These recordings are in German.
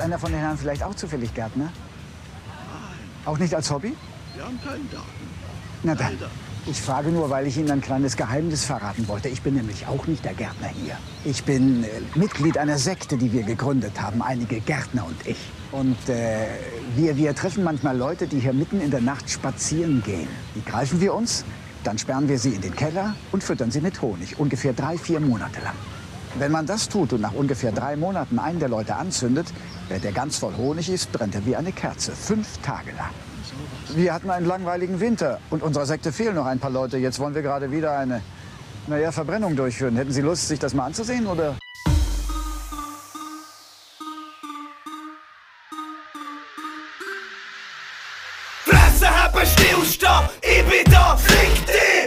Ist einer von den Herren vielleicht auch zufällig Gärtner? Auch nicht als Hobby? Wir haben keinen Garten. Na dann. Leider. Ich frage nur, weil ich Ihnen ein kleines Geheimnis verraten wollte. Ich bin nämlich auch nicht der Gärtner hier. Ich bin äh, Mitglied einer Sekte, die wir gegründet haben, einige Gärtner und ich. Und äh, wir, wir treffen manchmal Leute, die hier mitten in der Nacht spazieren gehen. Die greifen wir uns, dann sperren wir sie in den Keller und füttern sie mit Honig, ungefähr drei, vier Monate lang. Wenn man das tut und nach ungefähr drei Monaten einen der Leute anzündet, wenn der ganz voll Honig ist, brennt er wie eine Kerze, fünf Tage lang. Wir hatten einen langweiligen Winter und unserer Sekte fehlen noch ein paar Leute. Jetzt wollen wir gerade wieder eine, naja, Verbrennung durchführen. Hätten Sie Lust, sich das mal anzusehen, oder? Fresse haben, stillstehen, ich bin da, fick dich!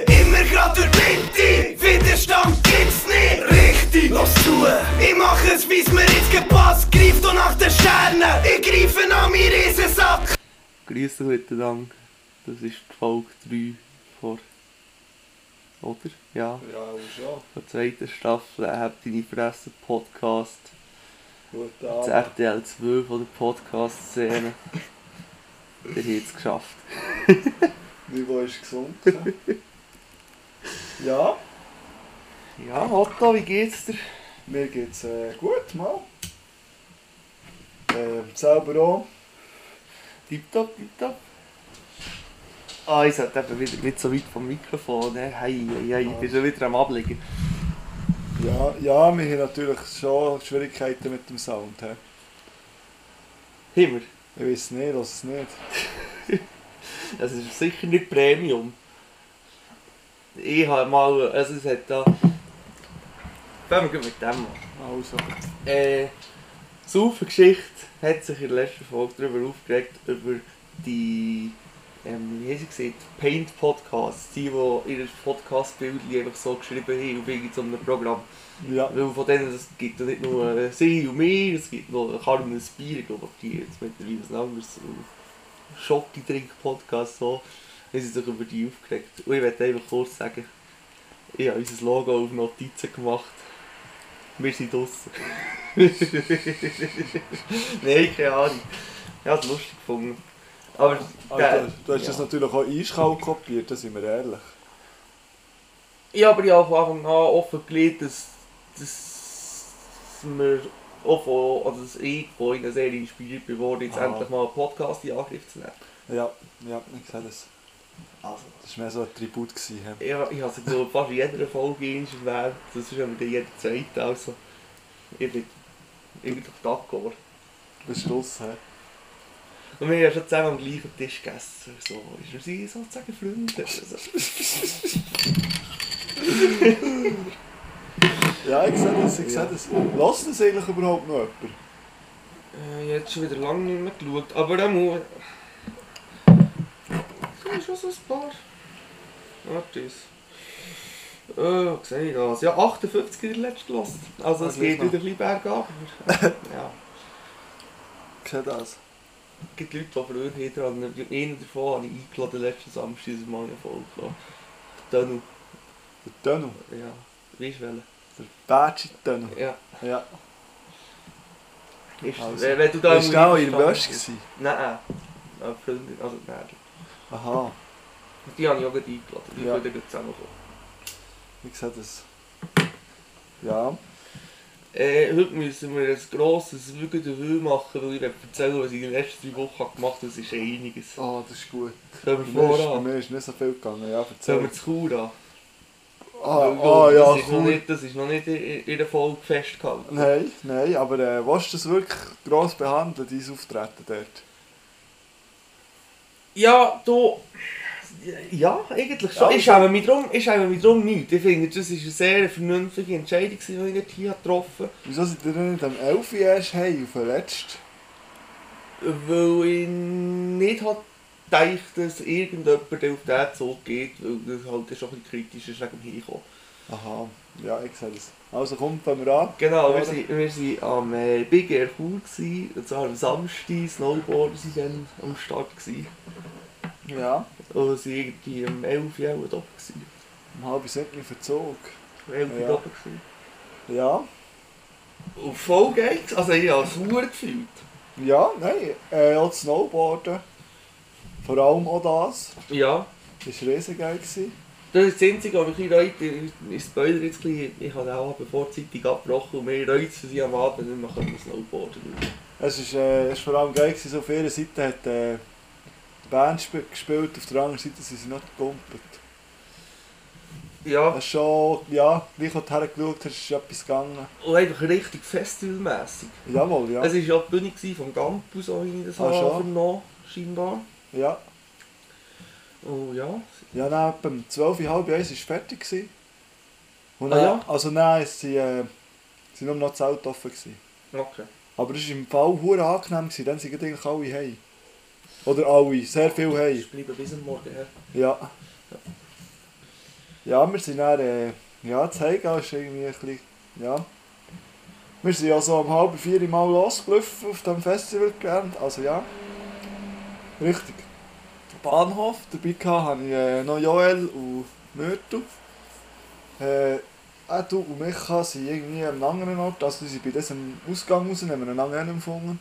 Grad durch die Mitte, Widerstand gibt's nicht! Richtig, los zu! Ich mach es, wie's mir jetzt gepasst, greif doch nach den Sternen, ich greife nach meinen Riesensack! Grüße miteinander. Das ist die Folge 3 vor. Oder? Ja. Ja, schon. Der zweiten Staffel «Hab deine Fresse» Podcast. Guten Das Abend. RTL 2 von der Podcast-Szene. Ihr habt es geschafft. Niveau ist gesunken. Ja, Ja, Otto, wie geht's dir? mir geht's äh, gut, mal. Äh, selber auch. Tipptopp, tipptopp. Ah, ich sollte eben wieder nicht so weit vom Mikrofon. ne? Hei, hei, hei, ich bin schon wieder am Ablegen. Ja, ja, wir haben natürlich schon Schwierigkeiten mit dem Sound. He. Himmel. Ich weiß nicht, lass es nicht. Das ist sicher nicht Premium. Ich habe mal, also es hat da... Fangen wir mit dem an. Also, Äh, Geschichte hat sich in der letzten Folge darüber aufgeregt, über die, ähm, wie haben sie gesagt, Paint Podcasts, die, die ihr Podcast-Bild einfach so geschrieben haben auf irgendeinem Programm. ja, Weil von denen, es gibt ja nicht nur äh, sie und mir, es gibt noch Carmen ich glaube, die jetzt mittlerweile ein anderes äh, Schoki-Trink-Podcast so, haben sie sich über die aufgeregt. Und ich möchte einfach kurz sagen, ich habe unser Logo auf Notizen gemacht. Wir sind draussen. Nein, keine Ahnung. Ich habe es lustig gefunden. Aber also, du hast ja. das natürlich auch eiskalt kopiert, da sind wir ehrlich. Ja, aber ich habe von Anfang an offengelegt, dass, dass wir auch von, also dass ich von ihnen sehr inspiriert bin jetzt endlich mal einen Podcast in Angriff zu nehmen. Ja, ja, ich sehe das. Also, Das war mehr so ein Tribut. Gewesen, he. ich, ich habe es glaub, fast in jeder Folge erwähnt, das ist ja wieder jede Zeit, also ich bin, ich bin doch d'accord. Bis Schluss. He. Und wir haben ja schon zusammen am gleichen Tisch gegessen, so, wir sind sozusagen Freunde. Also, Ja, ich sehe das, ich sehe das. Lass das eigentlich überhaupt noch jemand? Äh, ich habe schon wieder lange nicht mehr geschaut, aber dann muss... Sind schon so ein paar... Warte es. Äh, sehe ich das? Ja, 58 in der letzten Last. Also es geht wieder ein bisschen bergab. ja. Ich sehe das. Es gibt Leute, die früher hier dran... Einen davon habe ich eingeladen letzten Samstag, er mal eine Folge. Der Dönu. Der Tunnel. Ja. Weißt du welchen? Der Badge-Tunnel. Ja. Ja. Ist, Also, wenn, du da... Bist du auch in der Wäsche? Nein. Eine Freundin, also nein. Aha, Die habe ich auch gerade eingeladen. Die Ja. können zusammenkommen. ich sehe das. Ja. Äh, heute müssen wir ein grosses Wügedewü machen, weil ich erzählen, was ich in den letzten drei Wochen gemacht habe. Das ist einiges. Ah, das ist gut. Können Bei wir mir, ist, bei voran? mir ist nicht so viel gegangen. Ja, Sollen erzähl. wir zu Chur an? Ah, Weil- ah ja, das ist, noch cool. nicht, das ist noch nicht in, in der Folge festgehalten. Nein, nein, aber äh, willst du das wirklich gross behandeln, dein Auftreten dort? Ja, du... Ja, eigentlich schon. Ja, Ich schäme mich drum, ich schäme mich drum nicht. Ich finde, das war eine sehr vernünftige Entscheidung, die ich hier getroffen habe. Wieso ihr denn nicht am 11. erst heim, verletzt? Weil ich nicht hat gedacht, dass irgendjemand auf den Zug geht, weil das halt schon ein bisschen kritisch ist wegen dem Hinkommen. Aha, ja, ich sehe das. Also komm, fangen wir an. Genau, wir wir sind am äh, Big Air Chur, gewesen, und zwar am Samstag, Snowboarder waren dann am Start. Gewesen. Ja. Und sie waren irgendwie um 11 Uhr da. Gewesen. Um halb wir Verzug. Um 11 Uhr Ja. da. Gewesen. Ja. Und voll geht's, also ich habe es verdammt gefühlt. Ja, nein, äh, auch Snowboarden. Vor allem auch das. Ja. Das war riesig geil. gewesen. Das ist das Einzige, was mich reut. Ich Spoiler jetzt ein bisschen. Ich habe auch vorzeitig abgebrochen und mir reut sie am Abend nicht mehr Snowboarden. Es ist, äh, es ist vor allem geil, gewesen, so auf ihrer Seite hat äh, die Band sp gespielt, auf der anderen Seite sind sie noch gegumpelt. Ja, Das ist schon, ja, wie du hergeschaut hast, ist etwas gegangen. und einfach richtig festivalmässig. Jawohl, ja. Es war ja die Bühne vom Campus, so wie ich das Ah, habe vernommen, scheinbar. Ja, Und ja, ja dann etwa um 12, halb eins war es fertig. Gewesen. Und Ah, ja? Also nein, es sind, äh, sind nur noch Zelt offen. Gewesen. okay. Aber es war im Fall hure angenehm, gewesen. dann sind eigentlich alle heim. Oder alle, sehr viel heim. Ich bleibe bis am Morgen her. Ja. Ja, wir sind dann, äh, ja, das Heimgehen ist irgendwie ein bisschen, ja. Wir sind ja so um halb vier Mal losgelaufen auf dem Festivalgelände, also ja. Richtig. Bahnhof, dabei hatte habe ich äh, noch Joel und Myrtle. Äh, auch du und Micha sind irgendwie an einem anderen Ort, also die sind bei diesem Ausgang raus, haben wir einen anderen empfangen.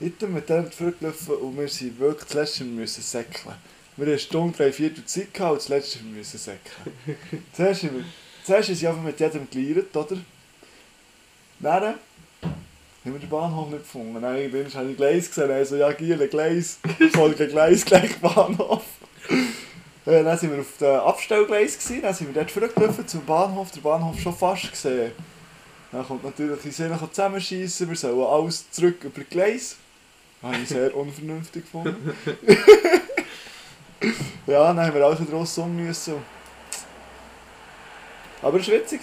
Heute mit dem zurückgelaufen und wir sind wirklich das letzte Mal müssen säckeln. Wir hatten eine Stunde, drei Viertel Zeit gehabt und das letzte Mal müssen säckeln. zuerst, haben wir, zuerst sind sie einfach mit jedem geleiert, oder? Dann haben wir den Bahnhof nicht gefunden. Dann habe ich Gleis gesehen, also ja, Giele, Gleis, Folge Gleis, gleich Bahnhof. Äh, dann sind wir auf dem Abstellgleis, gewesen, dann sind wir dort zurückgelaufen zum Bahnhof, der Bahnhof schon fast gesehen. Dann kommt natürlich die Sinne zusammenschießen, wir sollen alles zurück über die Gleis. Habe ich sehr unvernünftig gefunden. ja, dann haben wir alles wieder rausum müssen. Aber es war witzig.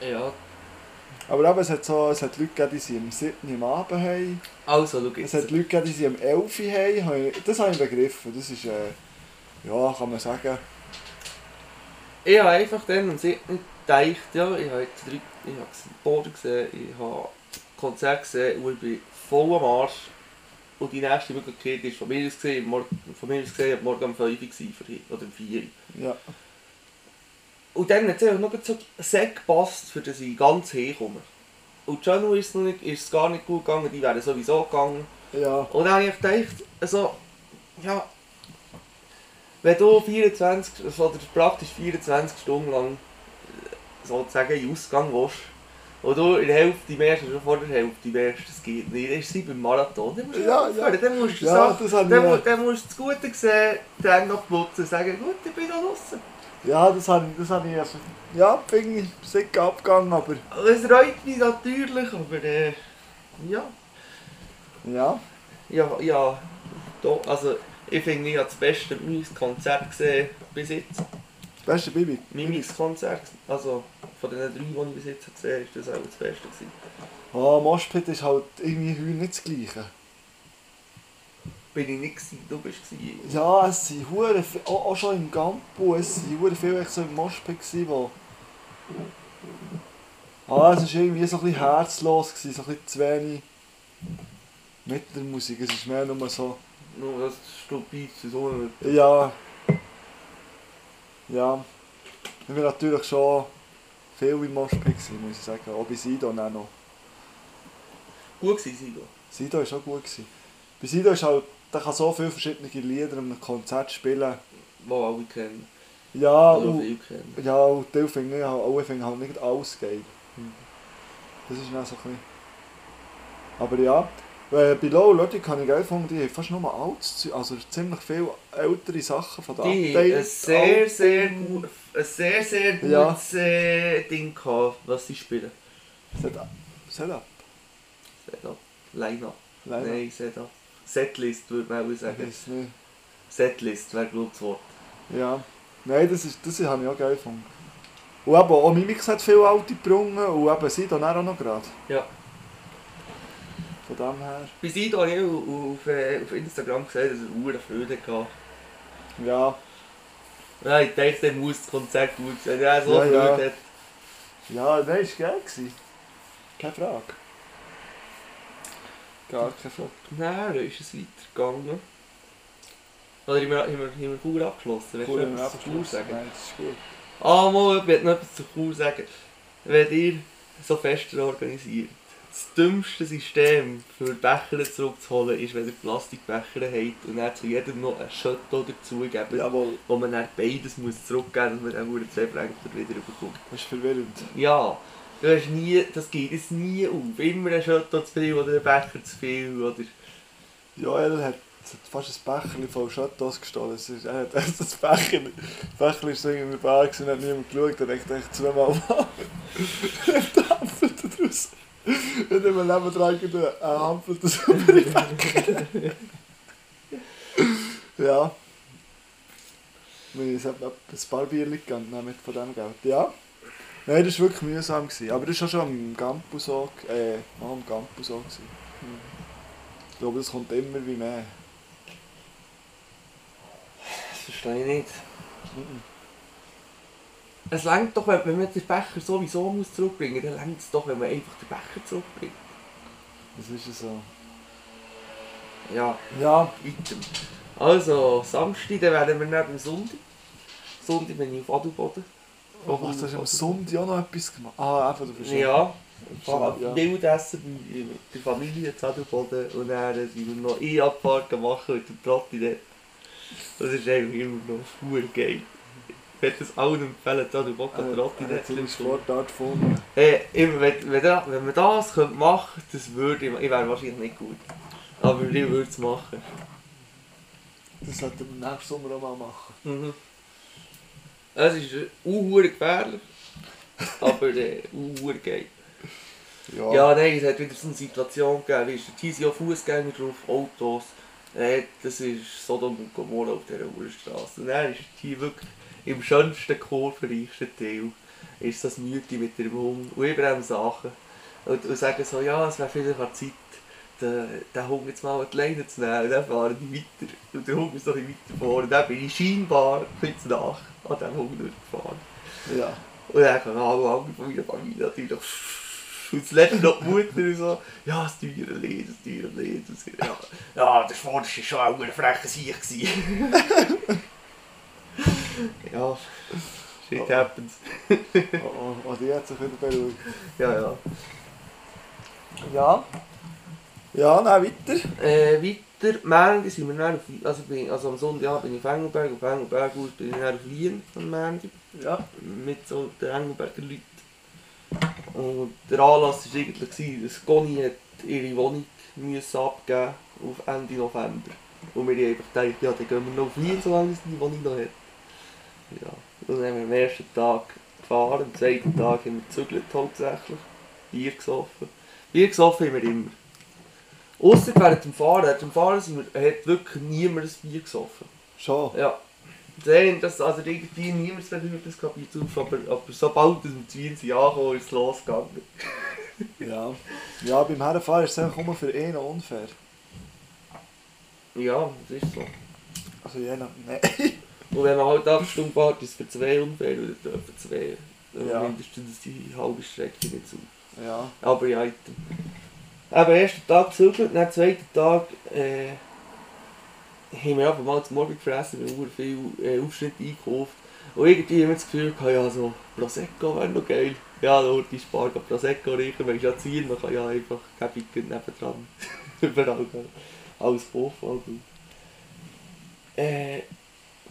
Ja, Aber eben, es hat, so, es hat Leute gegeben, die sind am 7. am Abend heim. also schau Es jetzt. hat Leute gegeben, die sind am 11. Uhr heim. Habe ich- Das habe ich begriffen. Das ist, äh, ja, kann man sagen. Ich habe einfach dann am 7. gedacht, ja, ich habe jetzt drei, ich habe Boden gesehen, ich habe Konzert gesehen und ich bin voll am Arsch. Und die nächste Möglichkeit ist von mir aus gesehen, von mir aus gesehen, morgen um 5 Uhr oder um 4 Uhr. Ja. Und dann hat es einfach noch so sehr gepasst, für dass ich ganz herkomme. Und Janu ist es, noch nicht, ist es gar nicht gut gegangen, die wären sowieso gegangen. Ja. Und dann habe ich gedacht, also, ja, wenn du 24, also, praktisch 24 Stunden lang äh, sozusagen in Ausgang willst, und du in der Hälfte merkst, schon vor der Hälfte merkst, das geht nicht, dann ist sie beim Marathon, dann musst du Ja, aufhören, ja. dann musst du Ja, das habe dann, dann musst du das Gute sehen, dann noch putzen sagen, gut, ich bin da draußen. Ja, das habe ich, das habe ich also, ja, bin ich sicher abgegangen, aber Es reut mich natürlich, aber äh, ja. ja. Ja, ja, da, also ich finde, ich habe das beste Mimix-Konzert gesehen bis jetzt. Das beste Bibi. Mimix-Konzert, also von den drei, die ich bis jetzt gesehen habe, ist das auch das Beste gewesen. Ah, Moshpit ist halt irgendwie heute nicht das Gleiche. Bin ich nicht gewesen, du bist gewesen. Ja, es sind hure auch, auch schon im Gampo, es sind hure viele so im Moshpit gsi, wo Ah, es war irgendwie so ein bisschen herzlos, gewesen, so ein bisschen zu wenig mit der Musik. Es ist mehr nur so, Nur das stupid so ja, ja, ich bin natürlich schon viel im Moshpit gewesen, muss ich sagen. Auch bei Sido auch noch. gut gewesen, Sido. Sido war auch gut. Gewesen. Bei Sido ist halt, der kann so viele verschiedene Lieder einem Konzert spielen. Die alle kennen. Ja, und, kennen. ja, und die finden ja, alle finden halt nicht alles geil. Das ist dann so ein bisschen... Aber ja, äh, bei Low Logic habe ich geil gefunden, die haben fast nur altes also ziemlich viele ältere Sachen von der Die Update- ein sehr, sehr gut, ein sehr, sehr Ja. gutes äh, Ding gehabt, was sie spielen. Setup. Setup. Setup. Line-up. Line-up. Nein, Setup. Setlist würde man auch Ich sagen. weiß nicht. Setlist wäre glaube ich das Wort. Ja. Nein, das, ist, das habe ich auch geil gefunden. Und eben, auch Mimix hat viele alte gebrungen und eben Sido dann auch noch gerade. Ja. Von dem her. Bei Sido habe ich auf, äh, auf Instagram gesehen, dass er eine Freude hatte. Ja, Ja, ich dachte, der muss das Konzert gut sein. Ja, so Ja, Freude ja. hat. Ja, nein, ist geil gewesen. Keine Frage. Gar keine Frage. Nein, dann ist es weitergegangen. Oder haben wir, haben wir, haben wir Chur abgeschlossen? Willst du Cool, etwas zu Chur sagen? Nein, das ist gut. Ah, mal, ich will noch etwas zu Chur sagen. Wenn ihr so Feste organisiert, das dümmste System für Becher zurückzuholen ist, wenn ihr Plastikbecher habt und dann zu jedem noch ein Shuttle dazugeben, Jawohl, wo man dann beides muss zurückgeben muss, damit man dann zwei Franken wieder bekommt. das ist verwirrend. Ja, du hast nie, das geht es nie auf. Immer ein Shuttle zu viel oder ein Becher zu viel oder... Joel hat fast ein Becherchen voll Chateaus gestohlen. Er hat erst das Becher, das Becher ist so irgendwie bar gewesen und hat niemand geschaut. Er denkt echt zweimal mal. Er hampelt da draus. Und immer neben dran geht er hampelt das über die Becher. Ja. Wir haben ein paar Bier gegeben mit von diesem Geld. Ja. Nein, das war wirklich mühsam. Gewesen. Aber das war auch schon am Campus so, äh, noch am Campus so. Gewesen. Ich glaube, das kommt immer wie mehr. Das verstehe ich nicht. Es längt doch, wenn man den Becher sowieso muss zurückbringen muss, dann längt es doch, wenn man einfach den Becher zurückbringt. Das ist ja so. Ja, Ja, weiter. Also, Samstag, dann werden wir neben Sonntag. Sonntag bin ich auf Adelboden. Oh, was, du hast am Sonntag auch noch etwas gemacht? Ah, einfach, du bist Ja, ja. wild essen bei- mit der Familie zu Adelboden und dann sind wir noch E-Abfahrt machen mit dem Trotti. Das ist eigentlich immer noch super geil. Ich würde es allen empfehlen, zu Adelboden Trotti dort seine zu Sportart gefunden. Hey, immer, wenn, wenn, wenn man das könnte machen das würde ich, ich wäre wahrscheinlich nicht gut. Aber ich würde es machen. Das sollten wir nächsten Sommer auch mal machen. Mhm. Es ist uh, gefährlich, aber äh, uh, geil. Ja. Ja, nein, es hat wieder so eine Situation gegeben, wie ist hier sind auch Fußgänger drauf, Autos. Äh, das ist Sodom und Gomorra auf dieser Uhrstraße. Und dann ist hier wirklich im schönsten, kurvenreichsten Teil ist das Mütti mit ihrem Hund und über dem Sachen. Und, und sagen so, ja, es wäre vielleicht an Zeit, den, den Hund jetzt mal an die Leine zu nehmen. Und dann fahren die weiter. Und der Hund ist noch ein bisschen weiter vorne. Und dann bin ich scheinbar ein bisschen nach an diesem Hund durchgefahren. ja. Und dann kamen alle anderen von meiner Familie natürlich. Und das letzte noch die Mutter und so, ja, das teure Lied, das teure Lied. Ja, ja, der Vorderste war schon auch ein frecher Sieg. gewesen. ja, shit happens. Oh, oh, oh, die hat sich wieder beruhigt. Ja, ja. Ja. Ja, nein, weiter. Äh, weiter, Montag sind wir dann auf, also, bin, also am Sonntag bin ich auf Engelberg, auf Engelberg aus bin ich dann auf Wien am Montag. Ja. mit so den Engelberger Leuten. Und der Anlass war eigentlich, gewesen, dass Conny hat ihre Wohnung müssen abgeben auf Ende November. Und wir haben einfach gedacht, ja, dann gehen wir noch auf Wien, solange sie die Wohnung noch hat. Ja. Und dann haben wir am ersten Tag gefahren, am zweiten Tag haben wir gezügelt hauptsächlich. Bier gesoffen. Bier gesoffen haben wir immer. Ausser während dem Fahren. Dem Fahren sind wir, hat wirklich niemand ein Bier gesoffen. Schon. Ja. Sehen, das, also irgendwie niemand verhört das Kapitel auf, aber, aber sobald wir zu Wien sind angekommen, ist es losgegangen. Ja. Ja, beim Herrenfahren ist es einfach nur für einen unfair. Ja, das ist so. Also je nach... Nein. Und wenn man halt 8 Stunden fährt, ist es für zwei unfair, oder dürfen zwei äh, Ja. mindestens die halbe Strecke nicht zu. Ja. Aber ja, item. Eben, ersten Tag gezügelt, dann zweiten Tag äh, haben wir einfach mal zum Morgen gefressen, wir haben viel äh, Aufschnitt eingekauft. Und irgendwie haben wir das Gefühl gehabt, ja, so Prosecco wäre noch geil. Ja, da holt die Spar Prosecco riechen, wenn ich ja ziehen, man kann ja einfach Käfig nebendran. Überall. Alles Buffen. Äh,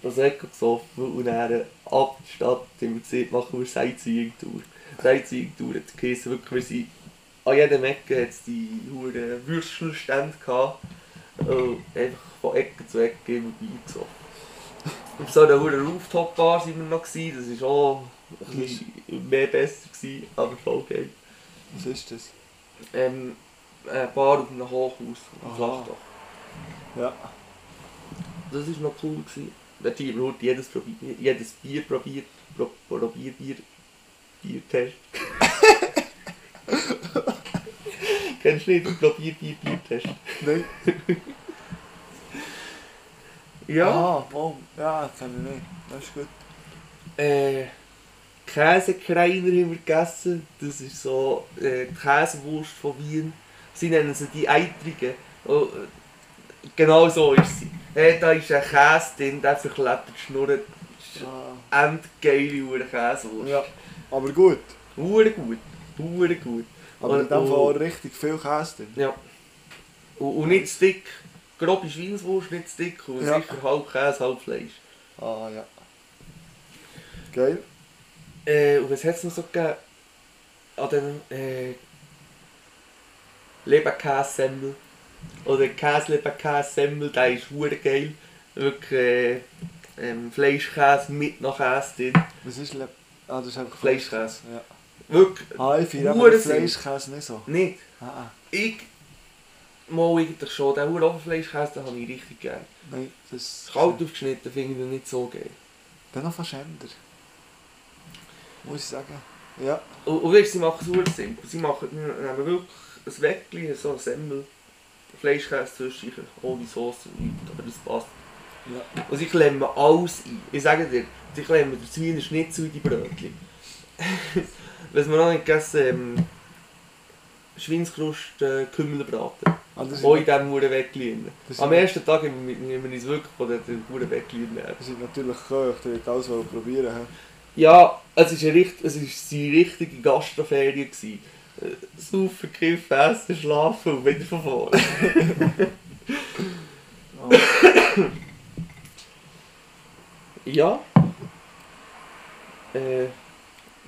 Prosecco gesoffen und dann ab der Stadt haben wir gesehen, machen wir Sightseeing-Tour. Sightseeing-Tour hat geheißen, wirklich, wir sind an jedem Ecke hat es die huren Würstelstände gehabt. Und einfach von Ecke zu Ecke immer Bier gesoffen. Auf so einer huren Rooftop-Bar sind wir noch gewesen, das war auch ein bisschen mehr besser, gewesen, aber voll geil. Was ist das? Ähm, eine Bar auf einem Hochhaus, auf Flachdach. Ja. Das war noch cool. Gewesen. Haben wir heute jedes, jedes Bier probiert, Pro, probiert Bier, Biertest. Kennst du nicht den Probier Bier, Biertest? Nein. Ja. Ah, oh, ja, kann ich nicht. Das ist gut. Äh, Käsekreiner haben wir gegessen. Das ist so äh, die Käsewurst von Wien. Sie nennen sie die Eitrigen. Oh, genau so ist sie. Äh, da ist ein Käse drin, der verklebt die Schnurren. Das ist Ah. endgeile Käsewurst. Ja. Aber gut. Hure gut. Hure gut. Aber in Und- dem Fall richtig viel Käse drin. Ja. Und, und nicht zu dick. Grobe Schweinswurst, nicht zu dick. Und Ja. sicher halb Käse, halb Fleisch. Ah ja. Geil. Äh, und was hat es noch so gegeben? An den äh, Leberkässemmel. Oder Käse-Leberkässemmel, der ist hure geil. Wirklich äh, ähm, Fleischkäse mit noch Käse drin. Was ist Le Ah, das ist Fleischkäse. Ja. Wirklich Ah, ich finde Hure aber den Sinn. Fleischkäse nicht so. nicht. Ah. Ich mal eigentlich schon. Den hure Fleischkäse den habe ich richtig gerne. Nein, das... Kalt aufgeschnitten finde ich nicht so geil. Dann noch fast änder. Muss ich sagen. Ja. Und, und weißt, sie machen es super simpel. Sie machen, nehmen wirklich ein Weckli, so ein Semmel, Fleischkäse zwischen, ohne Sauce, nichts, aber das passt. Ja. Und sie klemmen alles ein. Ich sage dir, sie klemmen den Wiener Schnitzel in die Brötchen. Was wir noch nicht gegessen ähm, Schweinskrust äh, Kümmelbraten. Ah, Auch in diesem Huren. Das Am ersten Tag haben wir uns wirklich von den Huren ernährt. das sind natürlich Köche, die wollen alles probieren. hä? Ja, es war eine, richt- die richtige Gastroferie. gewesen. Äh, Saufen, kiffen, essen, schlafen und wieder von vorne. ja. Äh,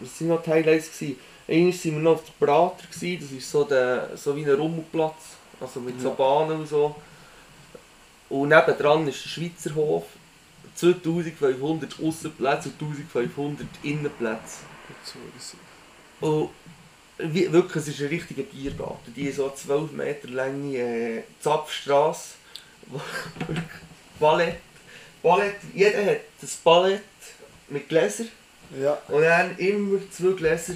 was waren noch die Highlights? Gewesen? Einmal waren wir noch auf der Prater, gewesen. das ist so, der, so wie ein Rummelplatz, also mit so Ja. Bahnen und so. Und nebendran ist der Schweizer Hof, 2500 Aussenplätze und 1500 Innenplätze. Und wie, wirklich, es ist ein richtiger Biergarten. Die so 12 Meter lange äh, Zapfstrasse. Ballett. Ballett. Jeder hat das Ballett mit Gläsern. Ja, Und dann immer zwei Gläser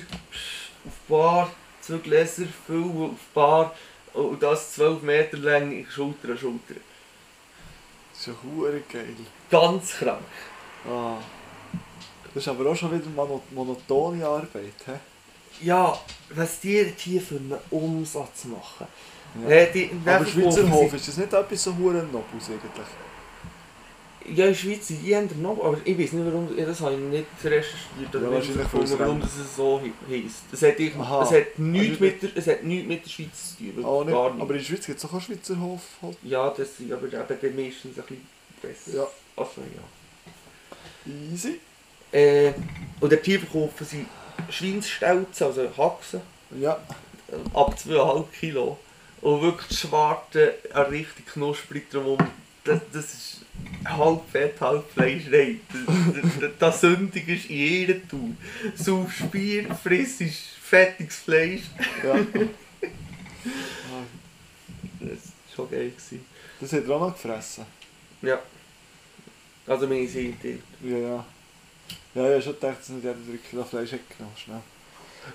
auf Bar, zwei Gläser viel auf Bar. Und das 12 Meter lang Schulter an Schulter. das ist ja hure geil. Ganz krank. Ah. Das ist aber auch schon wieder mono monotone Arbeit. He? Ja, was die hier für einen Umsatz machen. Ja. Äh, die, Aber dann Schweizer verkaufen Hof, sie- ist das nicht etwas so hure Nobels eigentlich? Ja, in der Schweiz sind die noch, aber ich weiß nicht warum, ja, das habe ich nicht recherchiert, oder Ja, nicht gefunden, warum das es so he- heisst. Es hat, ich, Aha. es hat, nichts Also, mit der, es hat nichts mit der Schweiz zu tun, nicht. gar nicht. Aber in der Schweiz gibt es auch einen Schweizer Hof. Halt. ja, das sind aber eben dann meistens ein bisschen besser. Ja. Also, ja. Easy. Äh, und dort hier verkaufen sie also Haxen, Ja. ab 2,5 Kilo. Und wirklich die Schwarte, richtig knusprig drumherum. Das, das ist halb Fett, halb Fleisch. Nein, das, das, das Sündig ist in jedem Tun. Saufst Bier, frisst fettiges Fleisch. ja. Das war schon geil. Gewesen. das hat er auch noch gefressen. Ja. Also meine Seite. Ja, ja. Ja, ich habe schon gedacht, dass nicht jeder 3 Kilo Fleisch hat genommen. Schnell.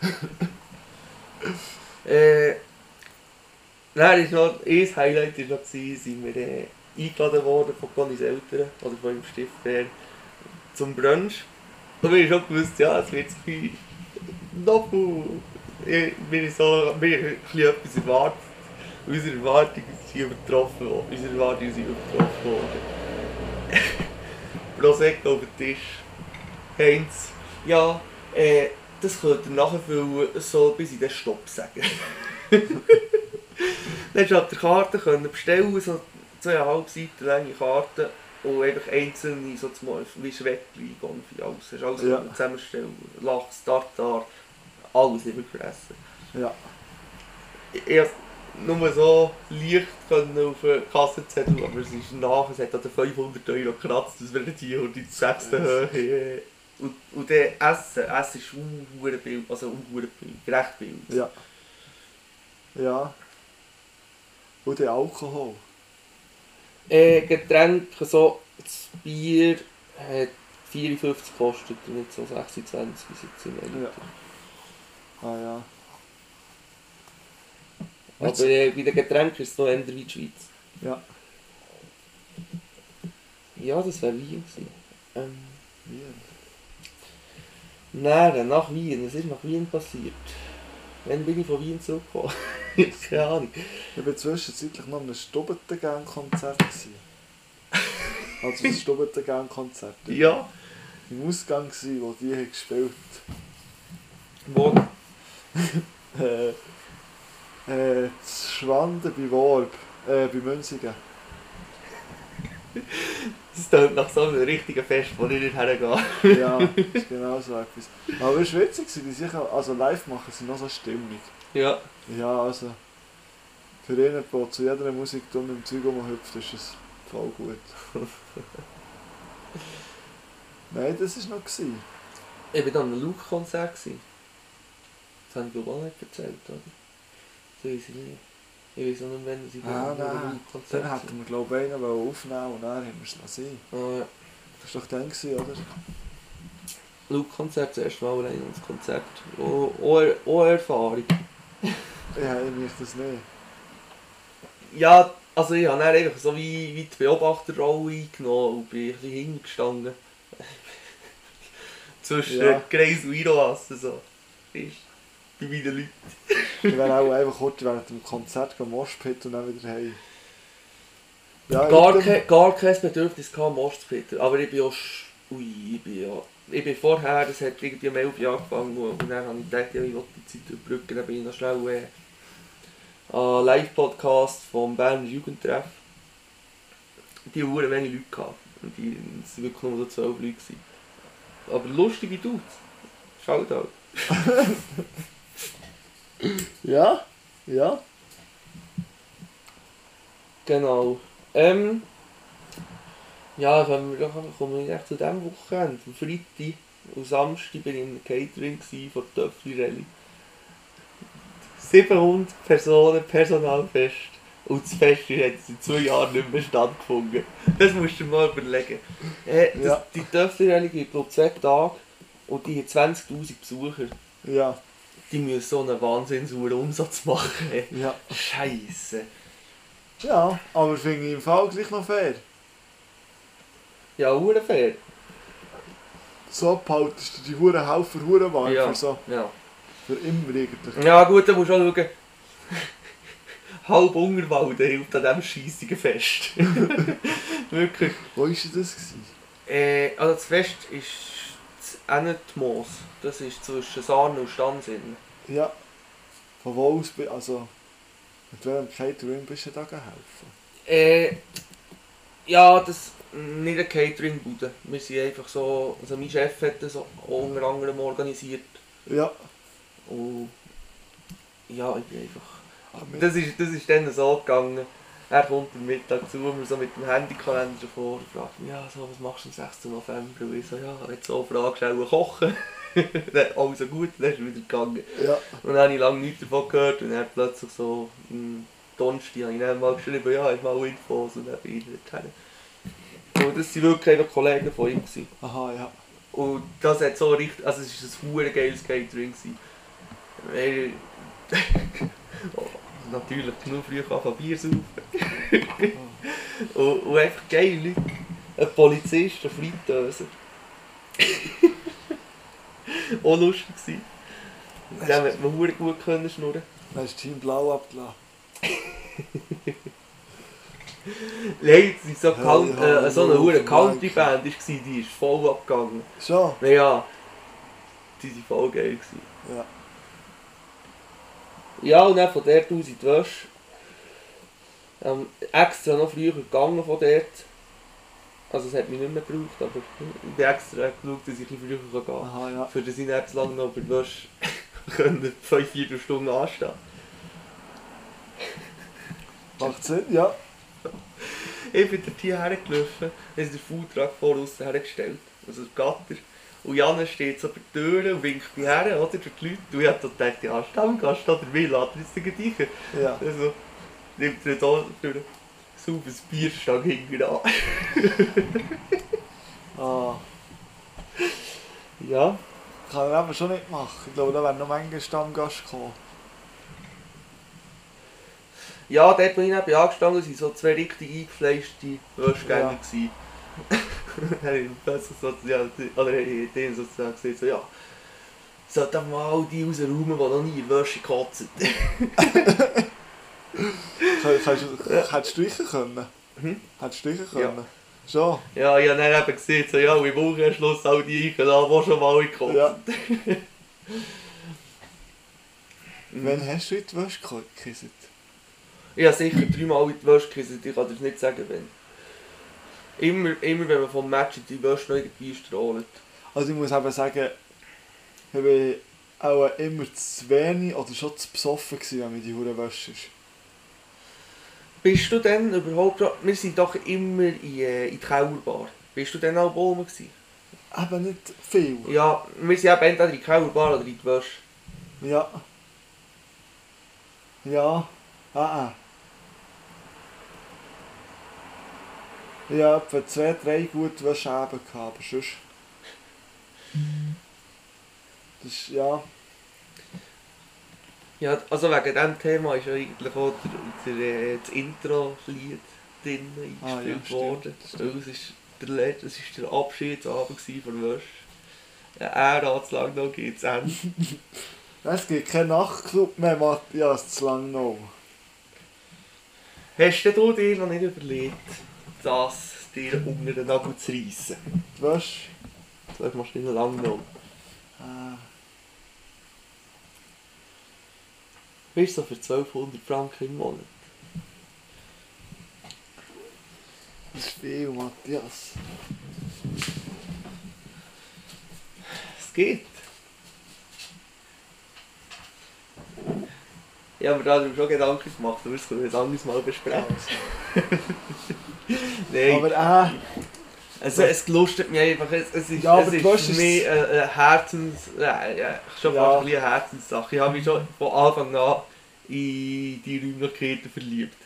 Äh, dann ist noch, ein Highlight war noch, sind wir äh, eingeladen worden von Connys Eltern oder von ihrem Stiftfair zum Brunch. Und wir haben schon gewusst, ja, es wird viel noch viel. Ich- Wir haben so, bisschen etwas erwartet. Unsere Erwartungen sind übertroffen worden. Unsere Erwartungen sind übertroffen worden. Prosecco auf den Tisch. Heinz, ja, äh, das könnt ihr nachfüllen, so bis ich den Stopp sagen. Dann auf der Karte können bestellen, so zweieinhalb Seiten lange Karten und einfach einzelne, so zum Beispiel wie Schweckli, Gonfi, alles. Hast alles Ja. zusammenstellen. Lachs, Tartar, alles nicht gefressen. Ja. Ich nur so leicht können auf den Kassenzettel, aber es ist nach, es hat an den 500 Euro gekratzt, wir nicht hier und die sechste Höhe und, und dann Essen, Essen ist unhuere Bild, also unhuere Bild, gerecht Bild. Ja. Ja. Und der Alkohol. Äh, Getränke, so das Bier hat 54 gekostet und nicht so 26 wie jetzt im Elite. Ja. Ah ja. Aber äh, bei den Getränken ist es noch eher wie die Schweiz. Ja. Ja, das wäre Wien gewesen. Ähm, Wien. Nein, nach Wien. Was ist nach Wien passiert? Wann bin ich von Wien zurückgekommen? Keine Ahnung. Ich war zwischenzeitlich noch an einem Stubbentengang-Konzert. gewesen. Also ein Stubbentengang-Konzert. Ja. Im Ausgang, gewesen, wo die haben gespielt Wo? äh, Äh, Schwanden bei Worb. Äh, bei Münzigen. Das klingt nach so einem richtigen Fest, wo ich nicht hergehe. Ja, ist genau so etwas. Aber es war witzig, die sicher, also live machen sie noch so stimmig. Ja. Ja, also. Für jeden, der zu jeder Musik dumm im Zeug rumhüpft, ist es voll gut. Nein, das war noch. Gewesen. Ich war dann an einem Luke-Konzert. Das habe ich glaube auch nicht erzählt, oder? Das weiß ich nicht. Ich weiß nicht, wann sie Ah, nein. Luke-Konzert Dann hätten wir, glaube ich, einen aufnehmen und dann haben wir es lassen. Ah, ja. Das war doch dann, gewesen, oder? Luke-Konzert, das erste Mal allein ans Konzert. Auch, auch eine Erfahrung. Ich habe mich das nicht. Ja, also ich habe dann einfach so wie, wie die Beobachterrolle eingenommen und bin ein bisschen hingestanden. Zwischen Ja. ja. Kreis und Iroassen so. Ist bei meinen Leuten. Ich wäre auch einfach kurz während dem Konzert gehen Moshpit und dann wieder heim. Ja, Gar, ke, gar kein Bedürfnis gehabt, Mostpeter. Aber ich bin auch... sch- Ui, ich bin ja... Ich bin vorher, das hat irgendwie um 11 Uhr angefangen und dann habe ich gedacht, ja, ich will die Zeit überbrücken, dann bin ich noch schnell äh, an Live-Podcast vom Berner Jugendtreff. Die hatten wenig Leute gehabt. Und die es waren wirklich nur so 12 Leute. Gewesen. Aber lustige Dudes. Schaut auch. Ja, ja. Genau. Ähm, ja, kommen wir, kommen wir echt zu diesem Wochenende. Am Freitag und Samstag bin ich im Catering von der Töffli Rallye. 700 Personen Personalfest. Und das Fest hat seit zwei Jahren nicht mehr stattgefunden. Das musst du dir mal überlegen. Äh, das, Ja. Die Töffli Rallye gibt glaube zwei Tage und die hat 20'000 Besucher. Ja, Die müssen so einen wahnsinnshohen Umsatz machen. ja. Scheiße. Ja, aber finde ich im Fall gleich noch fair. Ja, fair. So behaltest du die Huren Haufen Huren warm Ja. für, so, Ja. für immer eigentlich. Ja gut, dann musst du auch schauen. Halb Ungerwalden hilft an diesem scheissigen Fest. Wirklich. Wo war das? Gewesen? Äh, also das Fest ist das Ennetmoos. Das ist zwischen Sarnen und Stanzinn. Ja. Von wo aus, bi- also, mit welchem Catering bist du da geholfen? Äh, ja, das nicht eine Catering-Bude. Wir sind einfach so, also mein Chef hat das unter anderem organisiert. Ja. Und ja, ich bin einfach... Ah, Das ist, das ist dann so gegangen. Er kommt am Mittag zu mir so mit dem Handykalender davor und fragt mich, ja, so, was machst du am 6. November? Und ich so, ja, jetzt so Frage stellen, kochen. also gut, dann ist er wieder gegangen. Ja. Und dann habe ich lange nichts davon gehört und dann plötzlich so, am Donnerstag habe ich dann mal geschrieben, ja, ich mal Infos und dann bin ich dorthin. Und das waren wirklich einfach Kollegen von ihm. Gewesen. Aha, ja. Und das hat so richtig, also es war ein geiles Catering. gewesen. Weil, natürlich genug früh anfangen Bier saufen. und, und einfach geile Leute. Ein Polizist, ein Fritteuse. Auch lustig gewesen. Mit dem hat man hure gut können schnurren. Dann hast du Team Blau abgelassen. Nein, es ist so, Count, äh, so eine hure. Country-Band, war, die ist voll abgegangen. Schon? Naja, die waren voll geil. Gewesen. Ja. Ja, und dann von dort aus in die Wäsche. Ähm, extra noch früher gegangen von dort. Also es hat mich nicht mehr gebraucht, aber ich bin extra geschaut, dass ich ein bisschen früher gehen kann. Aha, ja. Für das ich nicht zu lange noch bei der Wäsche können, fünf, vier Stunden anstehen. Macht Sinn, ja. Ich bin dort hierher gelaufen, haben den Foodtruck vor uns hergestellt, also das Gatter. Und Janne steht so bei der Tür und winkt mich her, oder, durch die Leute. Und ich hab so gedacht, ja, Stammgast oder will, lässt er jetzt den dich. Ja. Also, nimmt er da durch sauf ein Bierstang hinten an. Ah. Ja. Kann er aber schon nicht machen. Ich glaube, da wäre noch manche Stammgast gekommen. Ja, dort, wo ich neben angestanden waren so zwei richtig eingefleischte Wäschgänger. Ja. Gewesen. Dann habe ich plötzlich so, ja, oder denen sozusagen gesagt, so, ja, sollten wir mal die rausräumen, die noch nie in Wäsche kotzen. Hättest du streichen können? Hm? Hättest du streichen Ja. können? Schon? Ja, ich habe dann eben gesehen, so, ja, im Umkehrschluss all die eingeladen, die schon mal gekommen Ja. Wann hast du in die Wäsche gekisset? Ich habe sicher dreimal in die Wäsche gekisset, ich kann dir nicht sagen, wenn. Immer, immer wenn man vom Match die Wäsche noch irgendwie strahlt. Also ich muss eben sagen, ich war auch immer zu wenig oder schon zu besoffen, gewesen, wenn mir die Hure Wäsche ist. Bist du denn überhaupt... Wir sind doch immer in, äh, in die Kellerbar. Bist du denn auch oben gewesen? Eben nicht viel. Ja, wir sind eben entweder in die Kellerbar oder in die Wäsche. Ja. Ja. Ah, ah. Ich hatte etwa zwei, drei gute Wäscheabende, gehabt, aber sonst... Das ist, ja... Ja, also wegen diesem Thema ist ja eigentlich auch der, der, äh, das Intro-Lied drin Ah, ja, eingespielt worden. Weil es ist der, Let- es ist der Abschiedsabend von Wäsche. Ja, er hat zu lang noch geht's Ende. Es gibt keinen Nachtclub mehr, Matthias, zu lang noch. Hast du dir noch nicht überlegt, das dir unter den Nagel zu reissen? Wäsche... Das machst du nicht lange noch. Ah. Weißt du, so für 1200 Franken im Monat? Das ist viel, Matthias. Es geht. Ja, aber da habe ich mir schon Gedanken gemacht, aber das können wir ein anderes Mal besprechen. Nein, Aber äh, also, es lustet mich einfach. Es, es ist, Ja, es ist für mich eine, eine Herzens... Ja, ja, schon Ja. fast ein bisschen eine Herzenssache. Ich habe mich schon von Anfang an in die Räumlichkeiten verliebt.